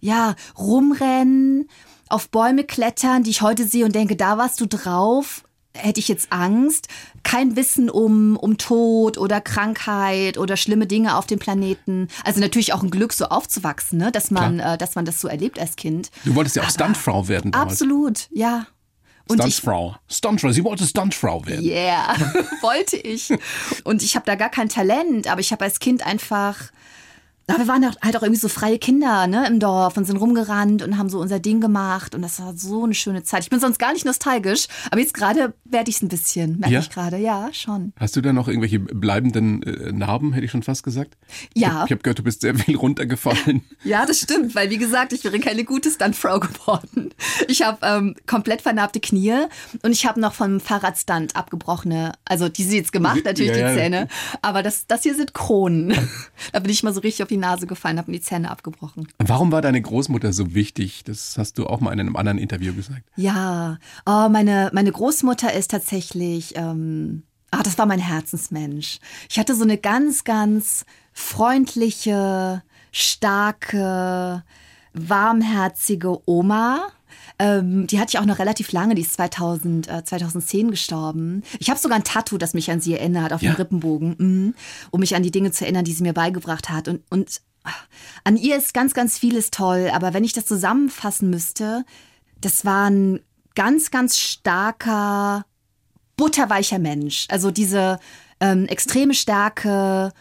S2: ja, rumrennen, auf Bäume klettern, die ich heute sehe und denke, da warst du drauf. Hätte ich jetzt Angst? Kein Wissen um, um Tod oder Krankheit oder schlimme Dinge auf dem Planeten. Also natürlich auch ein Glück, so aufzuwachsen, ne? dass, man, äh, dass man das so erlebt als Kind.
S1: Du wolltest ja auch Stuntfrau werden damals.
S2: Absolut, ja.
S1: Stuntfrau. Stuntfrau. Sie wollte Stuntfrau werden.
S2: Yeah, wollte ich. Und ich habe da gar kein Talent, aber ich habe als Kind einfach. Na, wir waren halt auch irgendwie so freie Kinder ne, im Dorf und sind rumgerannt und haben so unser Ding gemacht. Und das war so eine schöne Zeit. Ich bin sonst gar nicht nostalgisch, aber jetzt gerade werde ich es ein bisschen, merke
S1: Ja?
S2: ich gerade. Ja, schon.
S1: Hast du da noch irgendwelche bleibenden äh, Narben, hätte ich schon fast gesagt?
S2: Ja.
S1: Ich habe gehört, du bist sehr viel runtergefallen.
S2: Ja, das stimmt, weil wie gesagt, ich wäre keine gute Stuntfrau geworden. Ich habe ähm, komplett vernarbte Knie und ich habe noch vom Fahrradstunt abgebrochene, also die sind jetzt gemacht, natürlich
S1: Ja,
S2: die Zähne, aber das, das hier sind Kronen. da bin ich mal so richtig auf die Nase gefallen, habe mir die Zähne abgebrochen.
S1: Warum war deine Großmutter so wichtig? Das hast du auch mal in einem anderen Interview gesagt.
S2: Ja, oh, meine, meine Großmutter ist tatsächlich, ähm, ah, das war mein Herzensmensch. Ich hatte so eine ganz, ganz freundliche, starke, warmherzige Oma. Ähm, die hatte ich auch noch relativ lange, die ist 2000, äh, 2010 gestorben. Ich habe sogar ein Tattoo, das mich an sie erinnert, auf
S1: Ja.
S2: dem Rippenbogen, mhm, um mich an die Dinge zu erinnern, die sie mir beigebracht hat. Und, und ah, an ihr ist ganz, ganz vieles toll. Aber wenn ich das zusammenfassen müsste, das war ein ganz, ganz starker, butterweicher Mensch. Also diese ähm, extreme Stärke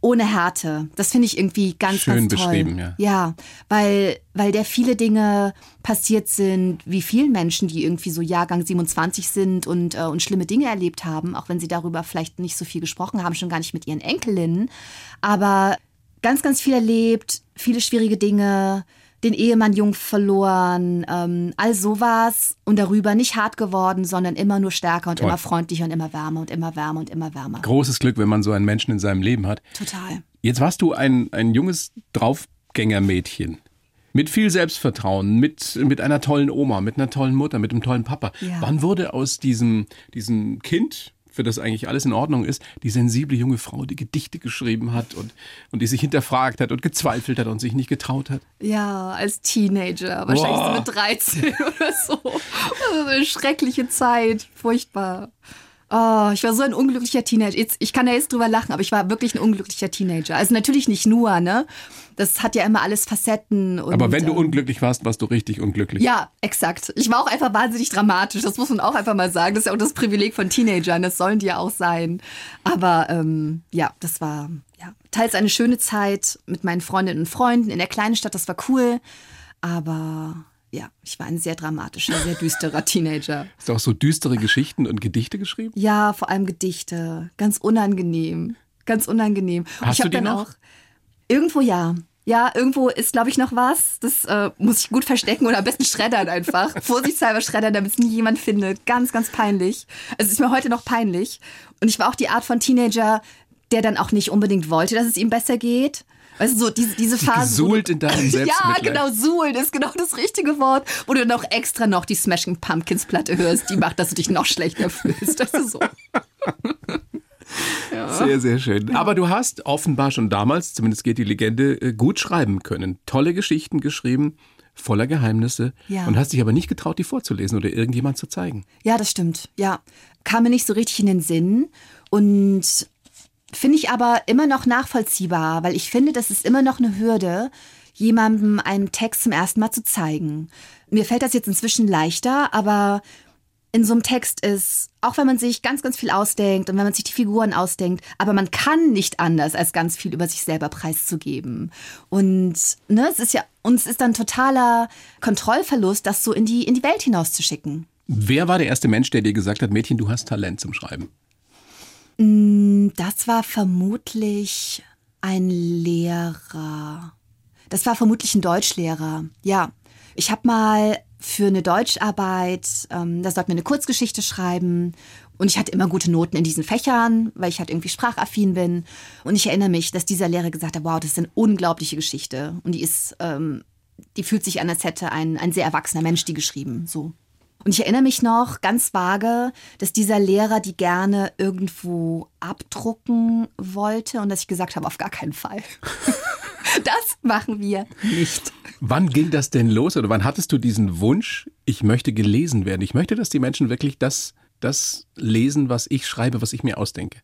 S2: ohne Härte. Das finde ich irgendwie ganz,
S1: Schön
S2: ganz toll.
S1: beschrieben, ja.
S2: Ja, weil, weil der viele Dinge passiert sind, wie vielen Menschen, die irgendwie so Jahrgang 27 sind und, äh, und schlimme Dinge erlebt haben, auch wenn sie darüber vielleicht nicht so viel gesprochen haben, schon gar nicht mit ihren Enkelinnen. Aber ganz, ganz viel erlebt, viele schwierige Dinge, den Ehemann jung verloren, ähm, all sowas und darüber nicht hart geworden, sondern immer nur stärker und
S1: Toll.
S2: immer freundlicher und immer wärmer und immer wärmer und immer wärmer.
S1: Großes Glück, wenn man so einen Menschen in seinem Leben hat.
S2: Total.
S1: Jetzt warst du ein, ein junges Draufgängermädchen. Mit viel Selbstvertrauen, mit, mit einer tollen Oma, mit einer tollen Mutter, mit einem tollen Papa.
S2: Ja.
S1: Wann wurde aus diesem, diesem Kind, für das eigentlich alles in Ordnung ist, die sensible junge Frau, die Gedichte geschrieben hat und, und die sich hinterfragt hat und gezweifelt hat und sich nicht getraut hat?
S2: Ja, als Teenager, wahrscheinlich so mit 13 oder so. Also eine schreckliche Zeit, furchtbar. Oh, ich war so ein unglücklicher Teenager. Jetzt, ich kann da jetzt drüber lachen, aber ich war wirklich ein unglücklicher Teenager. Also natürlich nicht nur, ne? Das hat ja immer alles Facetten. Und,
S1: Aber wenn du
S2: ähm,
S1: unglücklich warst, warst du richtig unglücklich.
S2: Ja, exakt. Ich war auch einfach wahnsinnig dramatisch. Das muss man auch einfach mal sagen. Das ist ja auch das Privileg von Teenagern. Das sollen die ja auch sein. Aber ähm, ja, das war ja, teils eine schöne Zeit mit meinen Freundinnen und Freunden in der kleinen Stadt. Das war cool. Aber ja, ich war ein sehr dramatischer, sehr düsterer Teenager.
S1: Hast du auch so düstere Geschichten und Gedichte geschrieben?
S2: Ja, vor allem Gedichte. Ganz unangenehm. Ganz unangenehm. Und
S1: Hast
S2: ich
S1: du
S2: hab
S1: die
S2: dann
S1: noch?
S2: auch. Irgendwo ja. Ja, irgendwo ist, glaube ich, noch was. Das äh, muss ich gut verstecken oder am besten schreddern einfach. Vorsichtshalber schreddern, damit es nie jemand findet. Ganz, ganz peinlich. Also es ist mir heute noch peinlich. Und ich war auch die Art von Teenager, der dann auch nicht unbedingt wollte, dass es ihm besser geht. Weißt du, so diese, diese Phase.
S1: Gesuhlt in deinem
S2: ja,
S1: Selbstmitleid.
S2: genau, suhlen ist genau das richtige Wort. Wo du noch extra noch die Smashing Pumpkins Platte hörst, die macht, dass du dich noch schlechter fühlst. Das ist so.
S1: Sehr, sehr schön. Aber du hast offenbar schon damals, zumindest geht die Legende, äh, gut schreiben können. Tolle Geschichten geschrieben, voller Geheimnisse.
S2: Ja.
S1: Und hast dich aber nicht getraut, die vorzulesen oder irgendjemand zu zeigen.
S2: Ja, das stimmt. Ja, kam mir nicht so richtig in den Sinn und finde ich aber immer noch nachvollziehbar, weil ich finde, das ist immer noch eine Hürde, jemandem einen Text zum ersten Mal zu zeigen. Mir fällt das jetzt inzwischen leichter, aber in so einem Text ist, auch wenn man sich ganz, ganz viel ausdenkt und wenn man sich die Figuren ausdenkt, aber man kann nicht anders, als ganz viel über sich selber preiszugeben. Und ne, es ist ja, uns ist dann totaler Kontrollverlust, das so in die, in die Welt hinauszuschicken.
S1: Wer war der erste Mensch, der dir gesagt hat, Mädchen, du hast Talent zum Schreiben?
S2: Mm, Das war vermutlich ein Lehrer. Das war vermutlich ein Deutschlehrer. Ja, ich habe mal für eine Deutscharbeit, ähm, da sollten wir eine Kurzgeschichte schreiben und ich hatte immer gute Noten in diesen Fächern, weil ich halt irgendwie sprachaffin bin. Und ich erinnere mich, dass dieser Lehrer gesagt hat, wow, das ist eine unglaubliche Geschichte und die ist, ähm, die fühlt sich an, als hätte ein, ein sehr erwachsener Mensch die geschrieben. So. Und ich erinnere mich noch ganz vage, dass dieser Lehrer die gerne irgendwo abdrucken wollte und dass ich gesagt habe, auf gar keinen Fall. das machen wir nicht.
S1: Wann ging das denn los oder wann hattest du diesen Wunsch, ich möchte gelesen werden? Ich möchte, dass die Menschen wirklich das, das lesen, was ich schreibe, was ich mir ausdenke.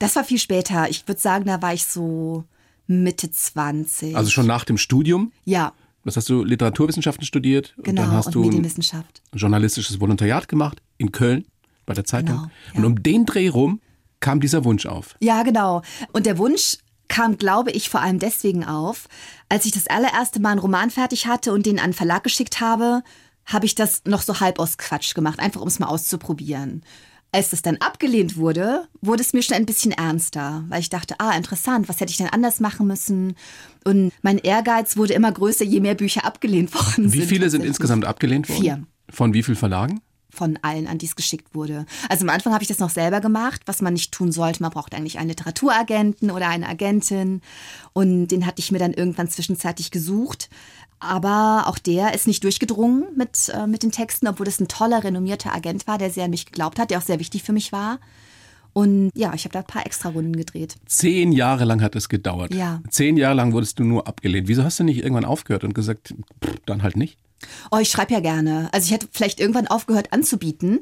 S2: Das war viel später. Ich würde sagen, da war ich so Mitte 20.
S1: Also schon nach dem Studium.
S2: Ja,
S1: Was hast du? Literaturwissenschaften studiert? Und
S2: genau.
S1: dann hast
S2: und
S1: du
S2: Medienwissenschaft.
S1: journalistisches Volontariat gemacht in Köln bei der Zeitung.
S2: Genau, ja.
S1: Und um den Dreh rum kam dieser Wunsch auf.
S2: Ja, genau. Und der Wunsch kam, glaube ich, vor allem deswegen auf, als ich das allererste Mal einen Roman fertig hatte und den an den Verlag geschickt habe, habe ich das noch so halb aus Quatsch gemacht, einfach um es mal auszuprobieren. Als das dann abgelehnt wurde, wurde es mir schon ein bisschen ernster, weil ich dachte, ah, interessant, was hätte ich denn anders machen müssen? Und mein Ehrgeiz wurde immer größer, je mehr Bücher abgelehnt worden
S1: Wie
S2: sind.
S1: viele sind insgesamt abgelehnt worden?
S2: Vier.
S1: Von wie vielen Verlagen?
S2: von allen, an die es geschickt wurde. Also am Anfang habe ich das noch selber gemacht, was man nicht tun sollte. Man braucht eigentlich einen Literaturagenten oder eine Agentin. Und den hatte ich mir dann irgendwann zwischenzeitlich gesucht. Aber auch der ist nicht durchgedrungen mit, äh, mit den Texten, obwohl das ein toller, renommierter Agent war, der sehr an mich geglaubt hat, der auch sehr wichtig für mich war. Und ja, ich habe da ein paar extra Runden gedreht.
S1: Zehn Jahre lang hat es gedauert.
S2: Ja.
S1: Zehn Jahre lang wurdest du nur abgelehnt. Wieso hast du nicht irgendwann aufgehört und gesagt, pff, dann halt nicht?
S2: Oh, ich schreibe ja gerne. Also ich hätte vielleicht irgendwann aufgehört anzubieten.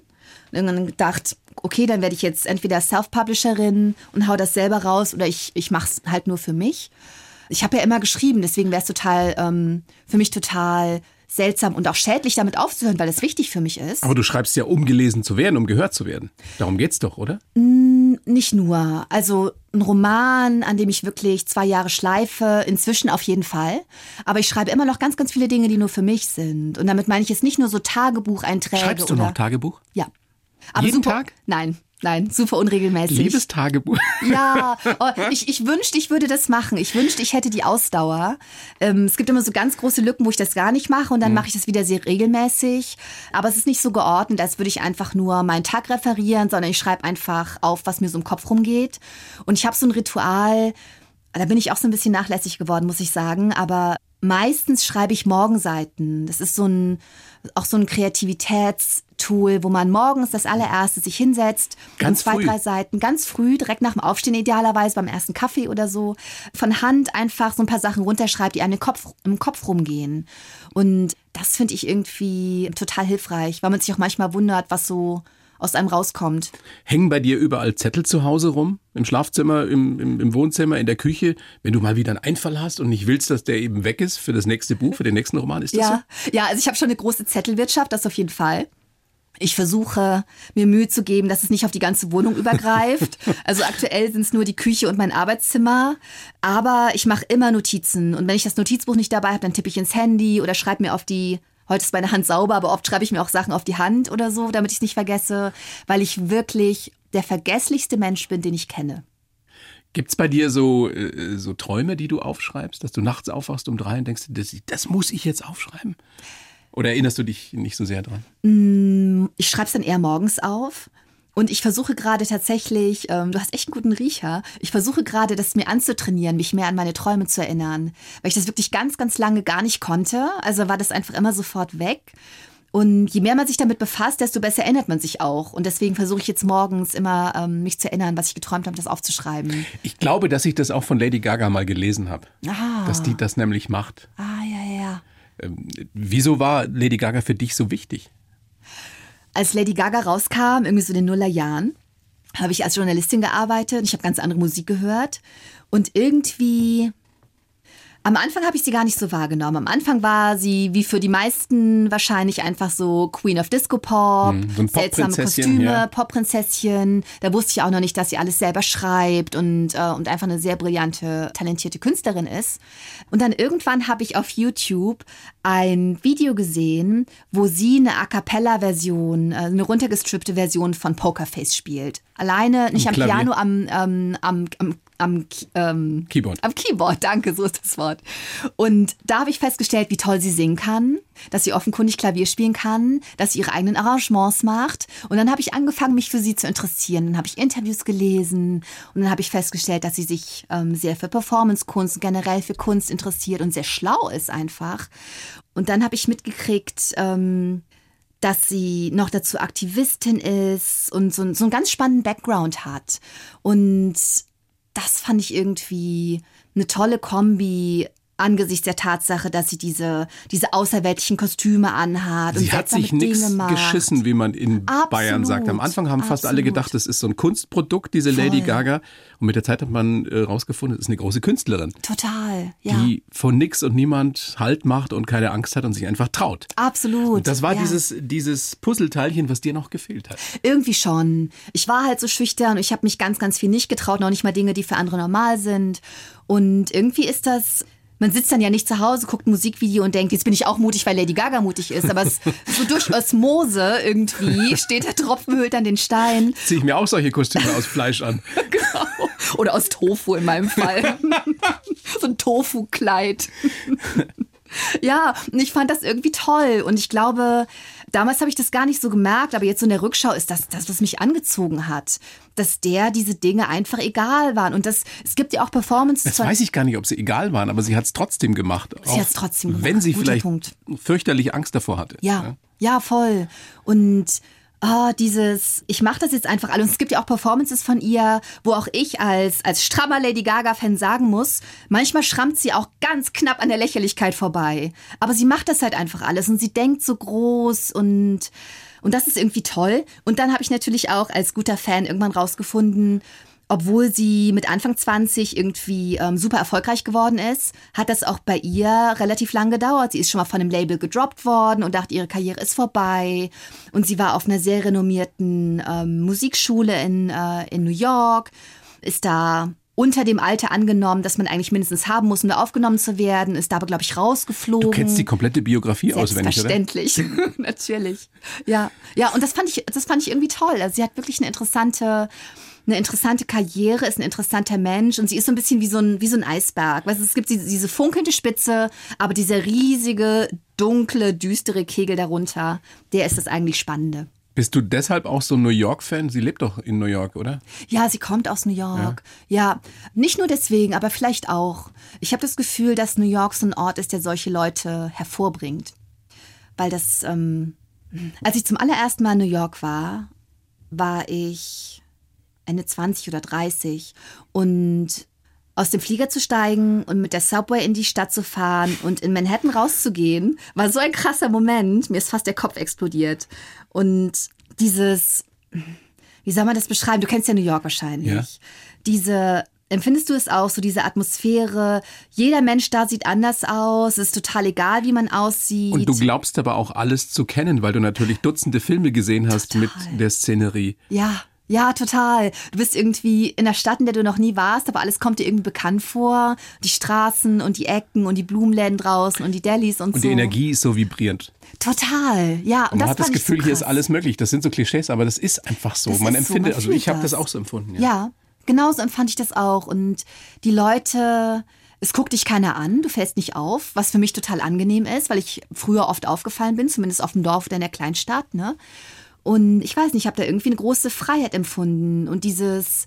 S2: Und irgendwann gedacht, okay, dann werde ich jetzt entweder Self-Publisherin und hau das selber raus oder ich, ich mache es halt nur für mich. Ich habe ja immer geschrieben, deswegen wäre es total, ähm, für mich total seltsam und auch schädlich, damit aufzuhören, weil es wichtig für mich ist.
S1: Aber du schreibst ja, um gelesen zu werden, um gehört zu werden. Darum geht's doch, oder?
S2: Nicht nur. Also ein Roman, an dem ich wirklich zwei Jahre schleife, inzwischen auf jeden Fall. Aber ich schreibe immer noch ganz, ganz viele Dinge, die nur für mich sind. Und damit meine ich jetzt nicht nur so Tagebucheinträge.
S1: Schreibst du noch Tagebuch?
S2: Ja. Aber
S1: Jeden
S2: super,
S1: Tag?
S2: Nein, nein, super unregelmäßig.
S1: Liebes Tagebuch.
S2: Ja, oh, ich, ich wünschte, ich würde das machen. Ich wünschte, ich hätte die Ausdauer. Ähm, es gibt immer so ganz große Lücken, wo ich das gar nicht mache und dann mache ich das wieder sehr regelmäßig. Aber es ist nicht so geordnet, als würde ich einfach nur meinen Tag referieren, sondern ich schreibe einfach auf, was mir so im Kopf rumgeht. Und ich habe so ein Ritual, da bin ich auch so ein bisschen nachlässig geworden, muss ich sagen. Aber meistens schreibe ich Morgenseiten. Das ist so ein, auch so ein Kreativitätstool, wo man morgens das allererste sich hinsetzt
S1: Ganz
S2: und zwei,
S1: früh.
S2: drei Seiten, ganz früh, direkt nach dem Aufstehen idealerweise, beim ersten Kaffee oder so, von Hand einfach so ein paar Sachen runterschreibt, die einem im Kopf, im Kopf rumgehen. Und das finde ich irgendwie total hilfreich, weil man sich auch manchmal wundert, was so aus einem rauskommt.
S1: Hängen bei dir überall Zettel zu Hause rum? Im Schlafzimmer, im, im, im Wohnzimmer, in der Küche? Wenn du mal wieder einen Einfall hast und nicht willst, dass der eben weg ist für das nächste Buch, für den nächsten Roman, ist das
S2: Ja, ja, also ich habe schon eine große Zettelwirtschaft, das auf jeden Fall. Ich versuche mir Mühe zu geben, dass es nicht auf die ganze Wohnung übergreift. Also aktuell sind es nur die Küche und mein Arbeitszimmer. Aber ich mache immer Notizen. Und wenn ich das Notizbuch nicht dabei habe, dann tippe ich ins Handy oder schreibe mir auf die. Heute ist meine Hand sauber, aber oft schreibe ich mir auch Sachen auf die Hand oder so, damit ich es nicht vergesse, weil ich wirklich der vergesslichste Mensch bin, den ich kenne.
S1: Gibt's bei dir so, äh, so Träume, die du aufschreibst, dass du nachts aufwachst um drei und denkst, das, das muss ich jetzt aufschreiben? Oder erinnerst du dich nicht so sehr dran?
S2: Ich schreibe es dann eher morgens auf. Und ich versuche gerade tatsächlich, ähm, du hast echt einen guten Riecher, ich versuche gerade, das mir anzutrainieren, mich mehr an meine Träume zu erinnern. Weil ich das wirklich ganz, ganz lange gar nicht konnte. Also war das einfach immer sofort weg. Und je mehr man sich damit befasst, desto besser erinnert man sich auch. Und deswegen versuche ich jetzt morgens immer, ähm, mich zu erinnern, was ich geträumt habe, das aufzuschreiben.
S1: Ich glaube, dass ich das auch von Lady Gaga mal gelesen habe.
S2: Ah.
S1: Dass die das nämlich macht.
S2: Ah, ja, ja, ja.
S1: Ähm, wieso war Lady Gaga für dich so wichtig?
S2: Als Lady Gaga rauskam, irgendwie so in den Nullerjahren, habe ich als Journalistin gearbeitet. Ich habe ganz andere Musik gehört. Und irgendwie, Am Anfang habe ich sie gar nicht so wahrgenommen. Am Anfang war sie wie für die meisten wahrscheinlich einfach so Queen of Disco Pop,
S1: Hm, so
S2: seltsame Kostüme,
S1: ja.
S2: Pop-Prinzesschen. Da wusste ich auch noch nicht, dass sie alles selber schreibt und, äh, und einfach eine sehr brillante, talentierte Künstlerin ist. Und dann irgendwann habe ich auf YouTube ein Video gesehen, wo sie eine A Cappella-Version, äh, eine runtergestrippte Version von Pokerface spielt. Alleine, nicht am,
S1: Klavier.
S2: Piano, am, ähm, am, am, am ähm,
S1: Keyboard.
S2: am Keyboard, danke, so ist das Wort. Und da habe ich festgestellt, wie toll sie singen kann, dass sie offenkundig Klavier spielen kann, dass sie ihre eigenen Arrangements macht. Und dann habe ich angefangen, mich für sie zu interessieren. Dann habe ich Interviews gelesen und dann habe ich festgestellt, dass sie sich ähm, sehr für Performancekunst und generell für Kunst interessiert und sehr schlau ist einfach. Und dann habe ich mitgekriegt, ähm, dass sie noch dazu Aktivistin ist und so, so einen ganz spannenden Background hat. Und das fand ich irgendwie eine tolle Kombi angesichts der Tatsache, dass sie diese, diese außerweltlichen Kostüme anhat.
S1: Sie
S2: und
S1: hat sich nichts geschissen, wie man in
S2: Absolut,
S1: Bayern sagt. Am Anfang haben fast alle gedacht, das ist so ein Kunstprodukt, diese Lady
S2: Voll.
S1: Gaga. Und mit der Zeit hat man äh, rausgefunden, es ist eine große Künstlerin,
S2: Total, ja.
S1: die von nix und niemand Halt macht und keine Angst hat und sich einfach traut.
S2: Absolut.
S1: Und das war
S2: ja.
S1: dieses, dieses Puzzleteilchen, was dir noch gefehlt hat.
S2: Irgendwie schon. Ich war halt so schüchtern und ich habe mich ganz, ganz viel nicht getraut, noch nicht mal Dinge, die für andere normal sind. Und irgendwie ist das. Man sitzt dann ja nicht zu Hause, guckt ein Musikvideo und denkt, jetzt bin ich auch mutig, weil Lady Gaga mutig ist. Aber es, so durch Osmose irgendwie steht der Tropfen hüllt an den Stein.
S1: Ziehe ich mir auch solche Kostüme aus Fleisch an.
S2: Genau. Oder aus Tofu in meinem Fall. so ein Tofu-Kleid. Ja, und ich fand das irgendwie toll. Und ich glaube, damals habe ich das gar nicht so gemerkt, aber jetzt so in der Rückschau ist das das, was mich angezogen hat. Dass der diese Dinge einfach egal waren. Und das, es gibt ja auch Performances
S1: Das weiß ich gar nicht, ob sie egal waren, aber sie hat es trotzdem gemacht.
S2: Sie
S1: Auch
S2: hat's trotzdem gemacht.
S1: Wenn sie
S2: Guter
S1: vielleicht
S2: Punkt.
S1: fürchterlich Angst davor hatte.
S2: Ja, ja, voll. Und ah, dieses, ich mache das jetzt einfach alle. Und es gibt ja auch Performances von ihr, wo auch ich als, als strammer Lady Gaga-Fan sagen muss, manchmal schrammt sie auch ganz knapp an der Lächerlichkeit vorbei. Aber sie macht das halt einfach alles und sie denkt so groß und, und das ist irgendwie toll. Und dann habe ich natürlich auch als guter Fan irgendwann rausgefunden, obwohl sie mit Anfang 20 irgendwie ähm, super erfolgreich geworden ist, hat das auch bei ihr relativ lang gedauert. Sie ist schon mal von einem Label gedroppt worden und dachte, ihre Karriere ist vorbei. Und sie war auf einer sehr renommierten ähm, Musikschule in, äh, in New York, ist da unter dem Alter angenommen, dass man eigentlich mindestens haben muss, um da aufgenommen zu werden, ist da aber, glaube ich, rausgeflogen.
S1: Du kennst die komplette Biografie auswendig, oder?
S2: Selbstverständlich, natürlich. Ja, ja, und das fand ich, das fand ich irgendwie toll. Also sie hat wirklich eine interessante, eine interessante Karriere, ist ein interessanter Mensch und sie ist so ein bisschen wie so ein, wie so ein Eisberg. Weißt, es gibt diese, diese funkelnde Spitze, aber dieser riesige, dunkle, düstere Kegel darunter, der ist das eigentlich Spannende.
S1: Bist du deshalb auch so ein New York-Fan? Sie lebt doch in New York, oder?
S2: Ja, sie kommt aus New York. Ja, nicht nur deswegen, aber vielleicht auch. Ich habe das Gefühl, dass New York so ein Ort ist, der solche Leute hervorbringt. Weil das, ähm, als ich zum allerersten Mal in New York war, war ich Ende 20 oder 30 und aus dem Flieger zu steigen und mit der Subway in die Stadt zu fahren und in Manhattan rauszugehen, war so ein krasser Moment. Mir ist fast der Kopf explodiert. Und dieses, wie soll man das beschreiben? Du kennst ja New York wahrscheinlich.
S1: Ja.
S2: Diese, empfindest du es auch, so diese Atmosphäre? Jeder Mensch da sieht anders aus. Es ist total egal, wie man aussieht.
S1: Und du glaubst aber auch alles zu kennen, weil du natürlich Dutzende Filme gesehen hast
S2: Total.
S1: mit der Szenerie.
S2: Ja, ja, total. Du bist irgendwie in einer Stadt, in der du noch nie warst, aber alles kommt dir irgendwie bekannt vor. Die Straßen und die Ecken und die Blumenläden draußen und die Delis und,
S1: Und
S2: so.
S1: die Energie ist so vibrierend.
S2: Total, ja. Und,
S1: Und man
S2: das
S1: hat das Gefühl,
S2: so
S1: hier ist alles möglich. Das sind so Klischees, aber das ist einfach so.
S2: Das
S1: man
S2: ist so,
S1: empfindet,
S2: man
S1: also ich habe das
S2: das.
S1: auch so empfunden.
S2: Ja, genauso empfand ich das auch. Und die Leute, es guckt dich keiner an, du fällst nicht auf, was für mich total angenehm ist, weil ich früher oft aufgefallen bin, zumindest auf dem Dorf oder in der Kleinstadt. Ne? Und ich weiß nicht, ich habe da irgendwie eine große Freiheit empfunden und dieses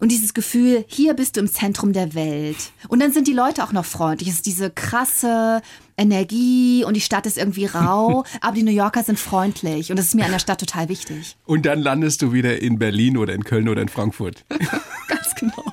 S2: und dieses Gefühl, hier bist du im Zentrum der Welt. Und dann sind die Leute auch noch freundlich. Es ist diese krasse Energie und die Stadt ist irgendwie rau, aber die New Yorker sind freundlich und das ist mir an der Stadt total wichtig.
S1: Und dann landest du wieder in Berlin oder in Köln oder in Frankfurt.
S2: Ganz genau.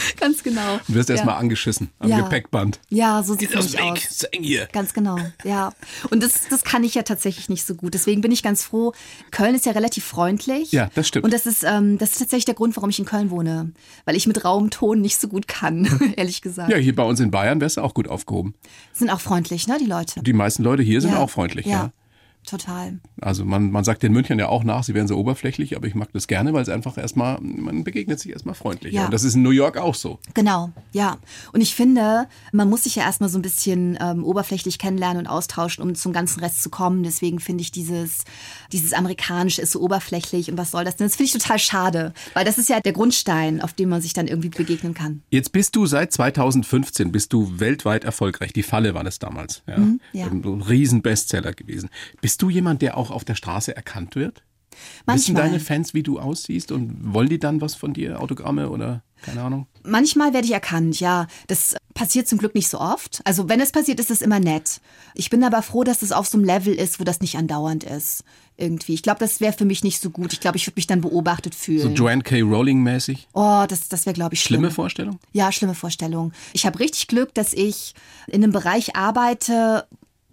S2: Ganz genau.
S1: Du wirst
S2: ja.
S1: erstmal angeschissen am
S2: Ja.
S1: Gepäckband.
S2: Ja, so sieht es nämlich
S1: weg,
S2: aus.
S1: ist eng hier.
S2: Ganz genau, ja. Und das, das kann ich ja tatsächlich nicht so gut. Deswegen bin ich ganz froh. Köln ist ja relativ freundlich.
S1: Ja, das stimmt.
S2: Und das ist, ähm, das ist tatsächlich der Grund, warum ich in Köln wohne. Weil ich mit rauem Ton nicht so gut kann, ehrlich gesagt.
S1: Ja, hier bei uns in Bayern wärst du auch gut aufgehoben.
S2: Sind auch freundlich, ne, die Leute.
S1: Die meisten Leute hier sind
S2: ja.
S1: auch freundlich, ja.
S2: Total.
S1: Also man, man sagt den Münchnern ja auch nach, sie wären so oberflächlich, aber ich mag das gerne, weil es einfach erstmal, man begegnet sich erstmal freundlich.
S2: Ja.
S1: Und das ist in New York auch so.
S2: Genau, ja. Und ich finde, man muss sich ja erstmal so ein bisschen ähm, oberflächlich kennenlernen und austauschen, um zum ganzen Rest zu kommen. Deswegen finde ich dieses, dieses Amerikanische ist so oberflächlich und was soll das denn? Das finde ich total schade, weil das ist ja der Grundstein, auf dem man sich dann irgendwie begegnen kann.
S1: Jetzt bist du seit 2015 bist du weltweit erfolgreich. Die Falle war das damals. Ja.
S2: Mhm, ja.
S1: Ähm, ein Riesen-Bestseller gewesen. Bist du jemand, der auch auf der Straße erkannt wird? Wissen
S2: Manchmal.
S1: deine Fans, wie du aussiehst und wollen die dann was von dir? Autogramme oder keine Ahnung?
S2: Manchmal werde ich erkannt, ja. Das passiert zum Glück nicht so oft. Also wenn es passiert, ist es immer nett. Ich bin aber froh, dass es auf so einem Level ist, wo das nicht andauernd ist. Irgendwie. Ich glaube, das wäre für mich nicht so gut. Ich glaube, ich würde mich dann beobachtet
S1: So
S2: fühlen.
S1: Joanne K. Rowling-mäßig?
S2: oh, das, das wäre, glaube ich, schlimm.
S1: Schlimme Vorstellung?
S2: Ja, schlimme Vorstellung. Ich habe richtig Glück, dass ich in einem Bereich arbeite,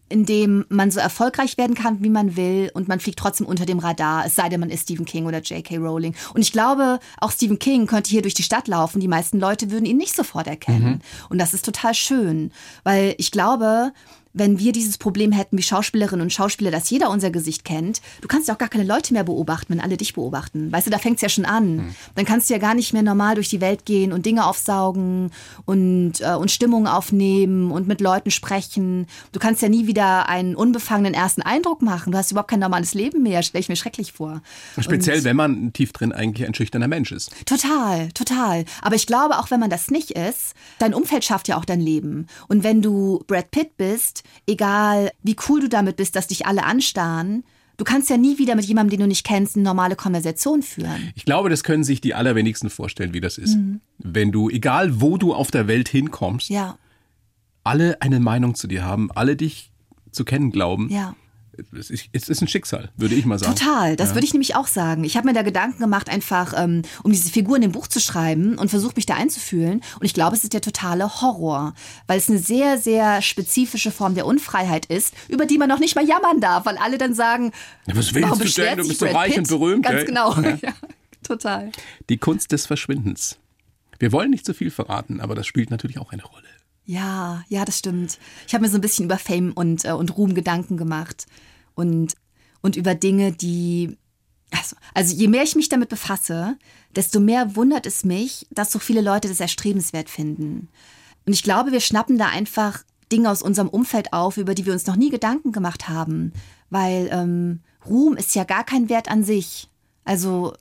S2: in dem man so erfolgreich werden kann, wie man will, und man fliegt trotzdem unter dem Radar, es sei denn, man ist Stephen King oder J.K. Rowling. Und ich glaube, auch Stephen King könnte hier durch die Stadt laufen. Die meisten Leute würden ihn nicht sofort erkennen. Und das ist total schön, weil ich glaube, wenn wir dieses Problem hätten wie Schauspielerinnen und Schauspieler, dass jeder unser Gesicht kennt, du kannst ja auch gar keine Leute mehr beobachten, wenn alle dich beobachten. Weißt du, da fängt's ja schon an. Dann kannst du ja gar nicht mehr normal durch die Welt gehen und Dinge aufsaugen und, äh, und Stimmung aufnehmen und mit Leuten sprechen. Du kannst ja nie wieder einen unbefangenen ersten Eindruck machen. Du hast überhaupt kein normales Leben mehr, stelle ich mir schrecklich vor.
S1: Speziell,
S2: Und-
S1: wenn man tief drin eigentlich ein schüchterner Mensch ist.
S2: Total, total. Aber ich glaube, auch wenn man das nicht ist, dein Umfeld schafft ja auch dein Leben. Und wenn du Brad Pitt bist, egal wie cool du damit bist, dass dich alle anstarren, du kannst ja nie wieder mit jemandem, den du nicht kennst, eine normale Konversation führen.
S1: Ich glaube, das können sich die allerwenigsten vorstellen, wie das ist. Wenn du, egal wo du auf der Welt hinkommst,
S2: Mhm. Ja,
S1: alle eine Meinung zu dir haben, alle dich zu kennen glauben.
S2: ja.
S1: Es ist, ein Schicksal, würde ich mal sagen.
S2: Total, das würde ich nämlich auch sagen. Ich habe mir da Gedanken gemacht, einfach ähm, um diese Figur in dem Buch zu schreiben und versucht mich da einzufühlen. Und ich glaube, es ist der totale Horror, weil es eine sehr, sehr spezifische Form der Unfreiheit ist, über die man noch nicht mal jammern darf, weil alle dann sagen,
S1: Ja, was willst
S2: warum
S1: du denn? Du bist so reich
S2: Pitt?
S1: und berühmt,
S2: Ganz
S1: ey.
S2: genau,
S1: Ja.
S2: ja. total.
S1: Die Kunst des Verschwindens. Wir wollen nicht zu viel verraten, aber das spielt natürlich auch eine Rolle.
S2: Ja, ja, das stimmt. Ich habe mir so ein bisschen über Fame und, äh, und Ruhm Gedanken gemacht und, und über Dinge, die. Also, also je mehr ich mich damit befasse, desto mehr wundert es mich, dass so viele Leute das erstrebenswert finden. Und ich glaube, wir schnappen da einfach Dinge aus unserem Umfeld auf, über die wir uns noch nie Gedanken gemacht haben. Weil ähm, Ruhm ist ja gar kein Wert an sich. Also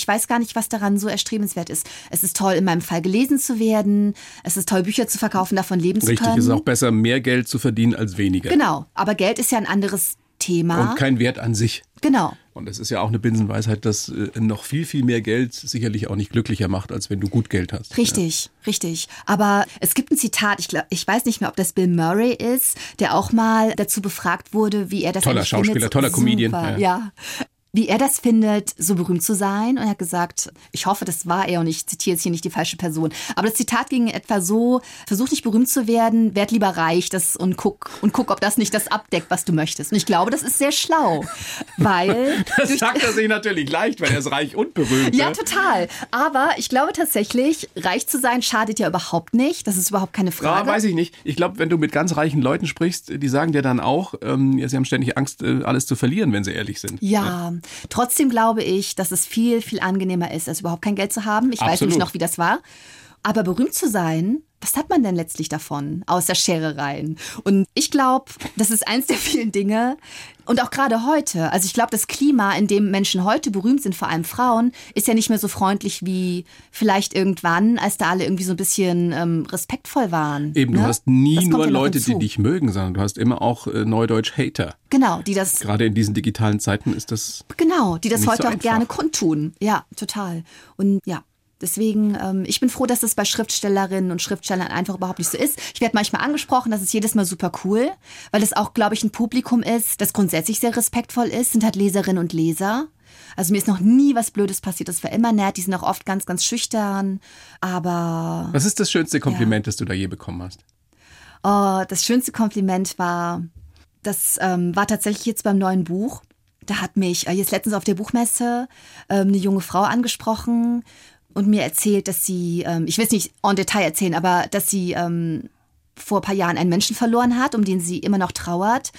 S2: ich weiß gar nicht, was daran so erstrebenswert ist. Es ist toll, in meinem Fall gelesen zu werden. Es ist toll, Bücher zu verkaufen, davon leben zu
S1: Richtig,
S2: können.
S1: es ist auch besser, mehr Geld zu verdienen als weniger.
S2: Genau, aber Geld ist ja ein anderes Thema.
S1: Und kein Wert an sich.
S2: genau.
S1: Und es ist ja auch eine Binsenweisheit, dass äh, noch viel, viel mehr Geld sicherlich auch nicht glücklicher macht, als wenn du gut Geld hast.
S2: Richtig, richtig. Aber es gibt ein Zitat, ich, glaub, ich weiß nicht mehr, ob das Bill Murray ist, der auch mal dazu befragt wurde, wie er das
S1: Toller Schauspieler,
S2: findet.
S1: toller Comedian, ja.
S2: ja. Wie er das findet, so berühmt zu sein. Und er hat gesagt, ich hoffe, das war er und ich zitiere jetzt hier nicht die falsche Person. Aber das Zitat ging etwa so, versuch nicht berühmt zu werden, werd lieber reich das, und, guck, und guck, ob das nicht das abdeckt, was du möchtest. Und ich glaube, das ist sehr schlau, weil...
S1: Das sagt er sich natürlich leicht, weil er ist reich und berühmt.
S2: Ja,
S1: ne?
S2: total. Aber ich glaube tatsächlich, reich zu sein schadet ja überhaupt nicht. Das ist überhaupt keine
S1: Ja,
S2: Frage.
S1: weiß ich nicht. Ich glaube, wenn du mit ganz reichen Leuten sprichst, die sagen dir dann auch, ähm, ja, sie haben ständig Angst, äh, alles zu verlieren, wenn sie ehrlich sind.
S2: Ja, trotzdem glaube ich, dass es viel, viel angenehmer ist, als überhaupt kein Geld zu haben. Ich weiß
S1: Absolut.
S2: nämlich noch, wie das war. Aber berühmt zu sein, was hat man denn letztlich davon? Außer Scherereien. Und ich glaube, das ist eins der vielen Dinge. Und auch gerade heute. Also ich glaube, das Klima, in dem Menschen heute berühmt sind, vor allem Frauen, ist ja nicht mehr so freundlich wie vielleicht irgendwann, als da alle irgendwie so ein bisschen ähm, respektvoll waren.
S1: Eben, du
S2: ne?
S1: hast nie
S2: Das
S1: nur
S2: ja
S1: Leute, die dich mögen, sondern du hast immer auch äh, Neudeutsch Hater.
S2: Genau, die das
S1: Gerade in diesen digitalen Zeiten ist das
S2: Genau, die das heute
S1: so
S2: auch
S1: einfach.
S2: gerne kundtun. Ja, total. Und ja, deswegen, ähm, ich bin froh, dass das bei Schriftstellerinnen und Schriftstellern einfach überhaupt nicht so ist. Ich werde manchmal angesprochen, das ist jedes Mal super cool, weil es auch, glaube ich, ein Publikum ist, das grundsätzlich sehr respektvoll ist, sind halt Leserinnen und Leser. Also mir ist noch nie was Blödes passiert. Das war immer nett. Die sind auch oft ganz, ganz schüchtern. Aber.
S1: Was ist das schönste Kompliment, das du da je bekommen hast?
S2: Oh, das schönste Kompliment war, das ähm, war tatsächlich jetzt beim neuen Buch. Da hat mich äh, jetzt letztens auf der Buchmesse ähm, eine junge Frau angesprochen und mir erzählt, dass sie, ähm, ich will es nicht en Detail erzählen, aber dass sie ähm, vor ein paar Jahren einen Menschen verloren hat, um den sie immer noch trauert.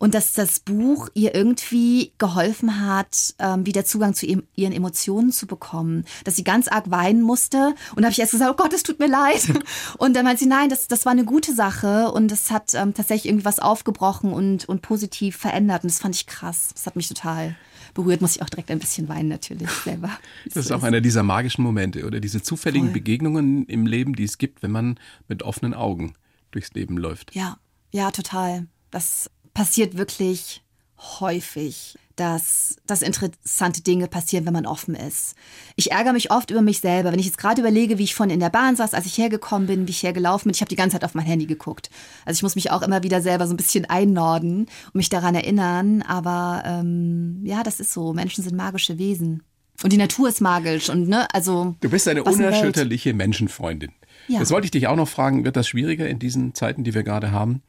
S2: Und dass das Buch ihr irgendwie geholfen hat, ähm, wieder Zugang zu ihren Emotionen zu bekommen. Dass sie ganz arg weinen musste. Und da habe ich erst gesagt, oh Gott, es tut mir leid. Und dann meint sie, nein, das, das war eine gute Sache. Und das hat ähm, tatsächlich irgendwie was aufgebrochen und, und positiv verändert. Und das fand ich krass. Das hat mich total berührt, muss ich auch direkt ein bisschen weinen natürlich selber.
S1: Das ist auch einer dieser magischen Momente oder diese zufälligen Voll. Begegnungen im Leben, die es gibt, wenn man mit offenen Augen durchs Leben läuft.
S2: Ja, ja, total. Das passiert wirklich häufig, dass, dass interessante Dinge passieren, wenn man offen ist. Ich ärgere mich oft über mich selber, wenn ich jetzt gerade überlege, wie ich von in der Bahn saß, als ich hergekommen bin, wie ich hergelaufen bin. Ich habe die ganze Zeit auf mein Handy geguckt. Also ich muss mich auch immer wieder selber so ein bisschen einnorden und mich daran erinnern. Aber ähm, ja, das ist so. Menschen sind magische Wesen. Und die Natur ist magisch und ne, also.
S1: Du bist eine unerschütterliche Menschenfreundin. Ja. Das wollte ich dich auch noch fragen, wird das schwieriger in diesen Zeiten, die wir gerade haben?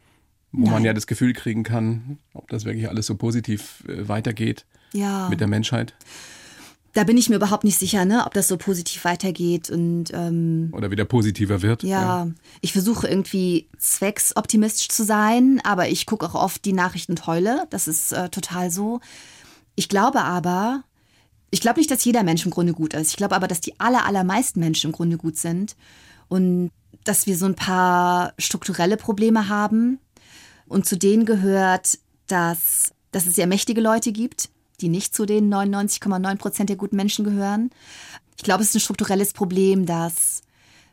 S1: Wo Nein. man ja das Gefühl kriegen kann, ob das wirklich alles so positiv äh, weitergeht ja. mit der Menschheit.
S2: Da bin ich mir überhaupt nicht sicher, ne, ob das so positiv weitergeht und ähm,
S1: oder wieder positiver wird.
S2: Ja, ja. ich versuche irgendwie zwecksoptimistisch zu sein, aber ich gucke auch oft die Nachrichten und heule. Das ist äh, total so. Ich glaube aber, ich glaube nicht, dass jeder Mensch im Grunde gut ist. Ich glaube aber, dass die aller, allermeisten Menschen im Grunde gut sind und dass wir so ein paar strukturelle Probleme haben. Und zu denen gehört, dass, dass es sehr mächtige Leute gibt, die nicht zu den 99,9 Prozent der guten Menschen gehören. Ich glaube, es ist ein strukturelles Problem, dass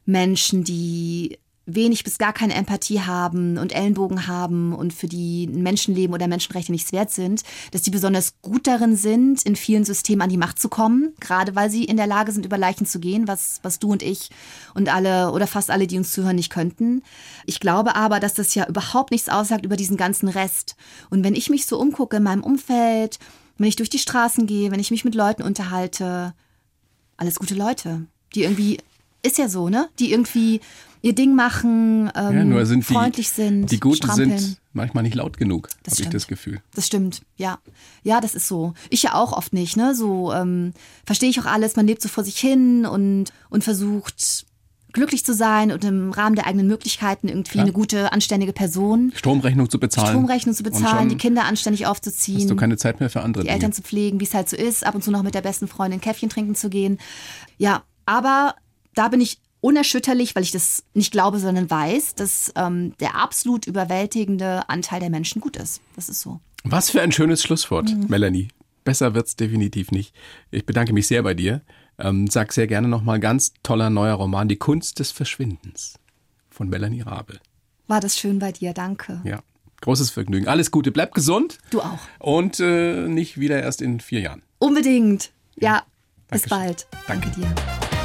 S2: Menschen, die wenig bis gar keine Empathie haben und Ellenbogen haben und für die Menschenleben oder Menschenrechte nichts wert sind, dass die besonders gut darin sind, in vielen Systemen an die Macht zu kommen, gerade weil sie in der Lage sind, über Leichen zu gehen, was, was du und ich und alle oder fast alle, die uns zuhören, nicht könnten. Ich glaube aber, dass das ja überhaupt nichts aussagt über diesen ganzen Rest. Und wenn ich mich so umgucke in meinem Umfeld, wenn ich durch die Straßen gehe, wenn ich mich mit Leuten unterhalte, alles gute Leute, die irgendwie ist ja so, ne? Die irgendwie ihr Ding machen, ähm, ja, nur sind freundlich
S1: die,
S2: sind.
S1: Die Guten sind manchmal nicht laut genug, habe ich das Gefühl.
S2: Das stimmt, ja. Ja, das ist so. Ich ja auch oft nicht, ne? So ähm, verstehe ich auch alles, man lebt so vor sich hin und, und versucht glücklich zu sein und im Rahmen der eigenen Möglichkeiten irgendwie Klar. eine gute, anständige Person.
S1: Stromrechnung zu bezahlen.
S2: Stromrechnung zu bezahlen, die Kinder anständig aufzuziehen.
S1: Hast du keine Zeit mehr für andere
S2: Die
S1: Dinge.
S2: Eltern zu pflegen, wie es halt so ist, ab und zu noch mit der besten Freundin Käffchen trinken zu gehen. Ja, aber da bin ich unerschütterlich, weil ich das nicht glaube, sondern weiß, dass ähm, der absolut überwältigende Anteil der Menschen gut ist. Das ist so.
S1: Was für ein schönes Schlusswort, mhm. Melanie. Besser wird es definitiv nicht. Ich bedanke mich sehr bei dir. Ähm, sag sehr gerne nochmal ganz toller neuer Roman, Die Kunst des Verschwindens von Melanie Rabe.
S2: War das schön bei dir, danke.
S1: Ja, großes Vergnügen. Alles Gute, bleib gesund.
S2: Du auch.
S1: Und äh, nicht wieder erst in vier Jahren.
S2: Unbedingt. Ja, bis bald.
S1: Danke.
S2: Danke dir.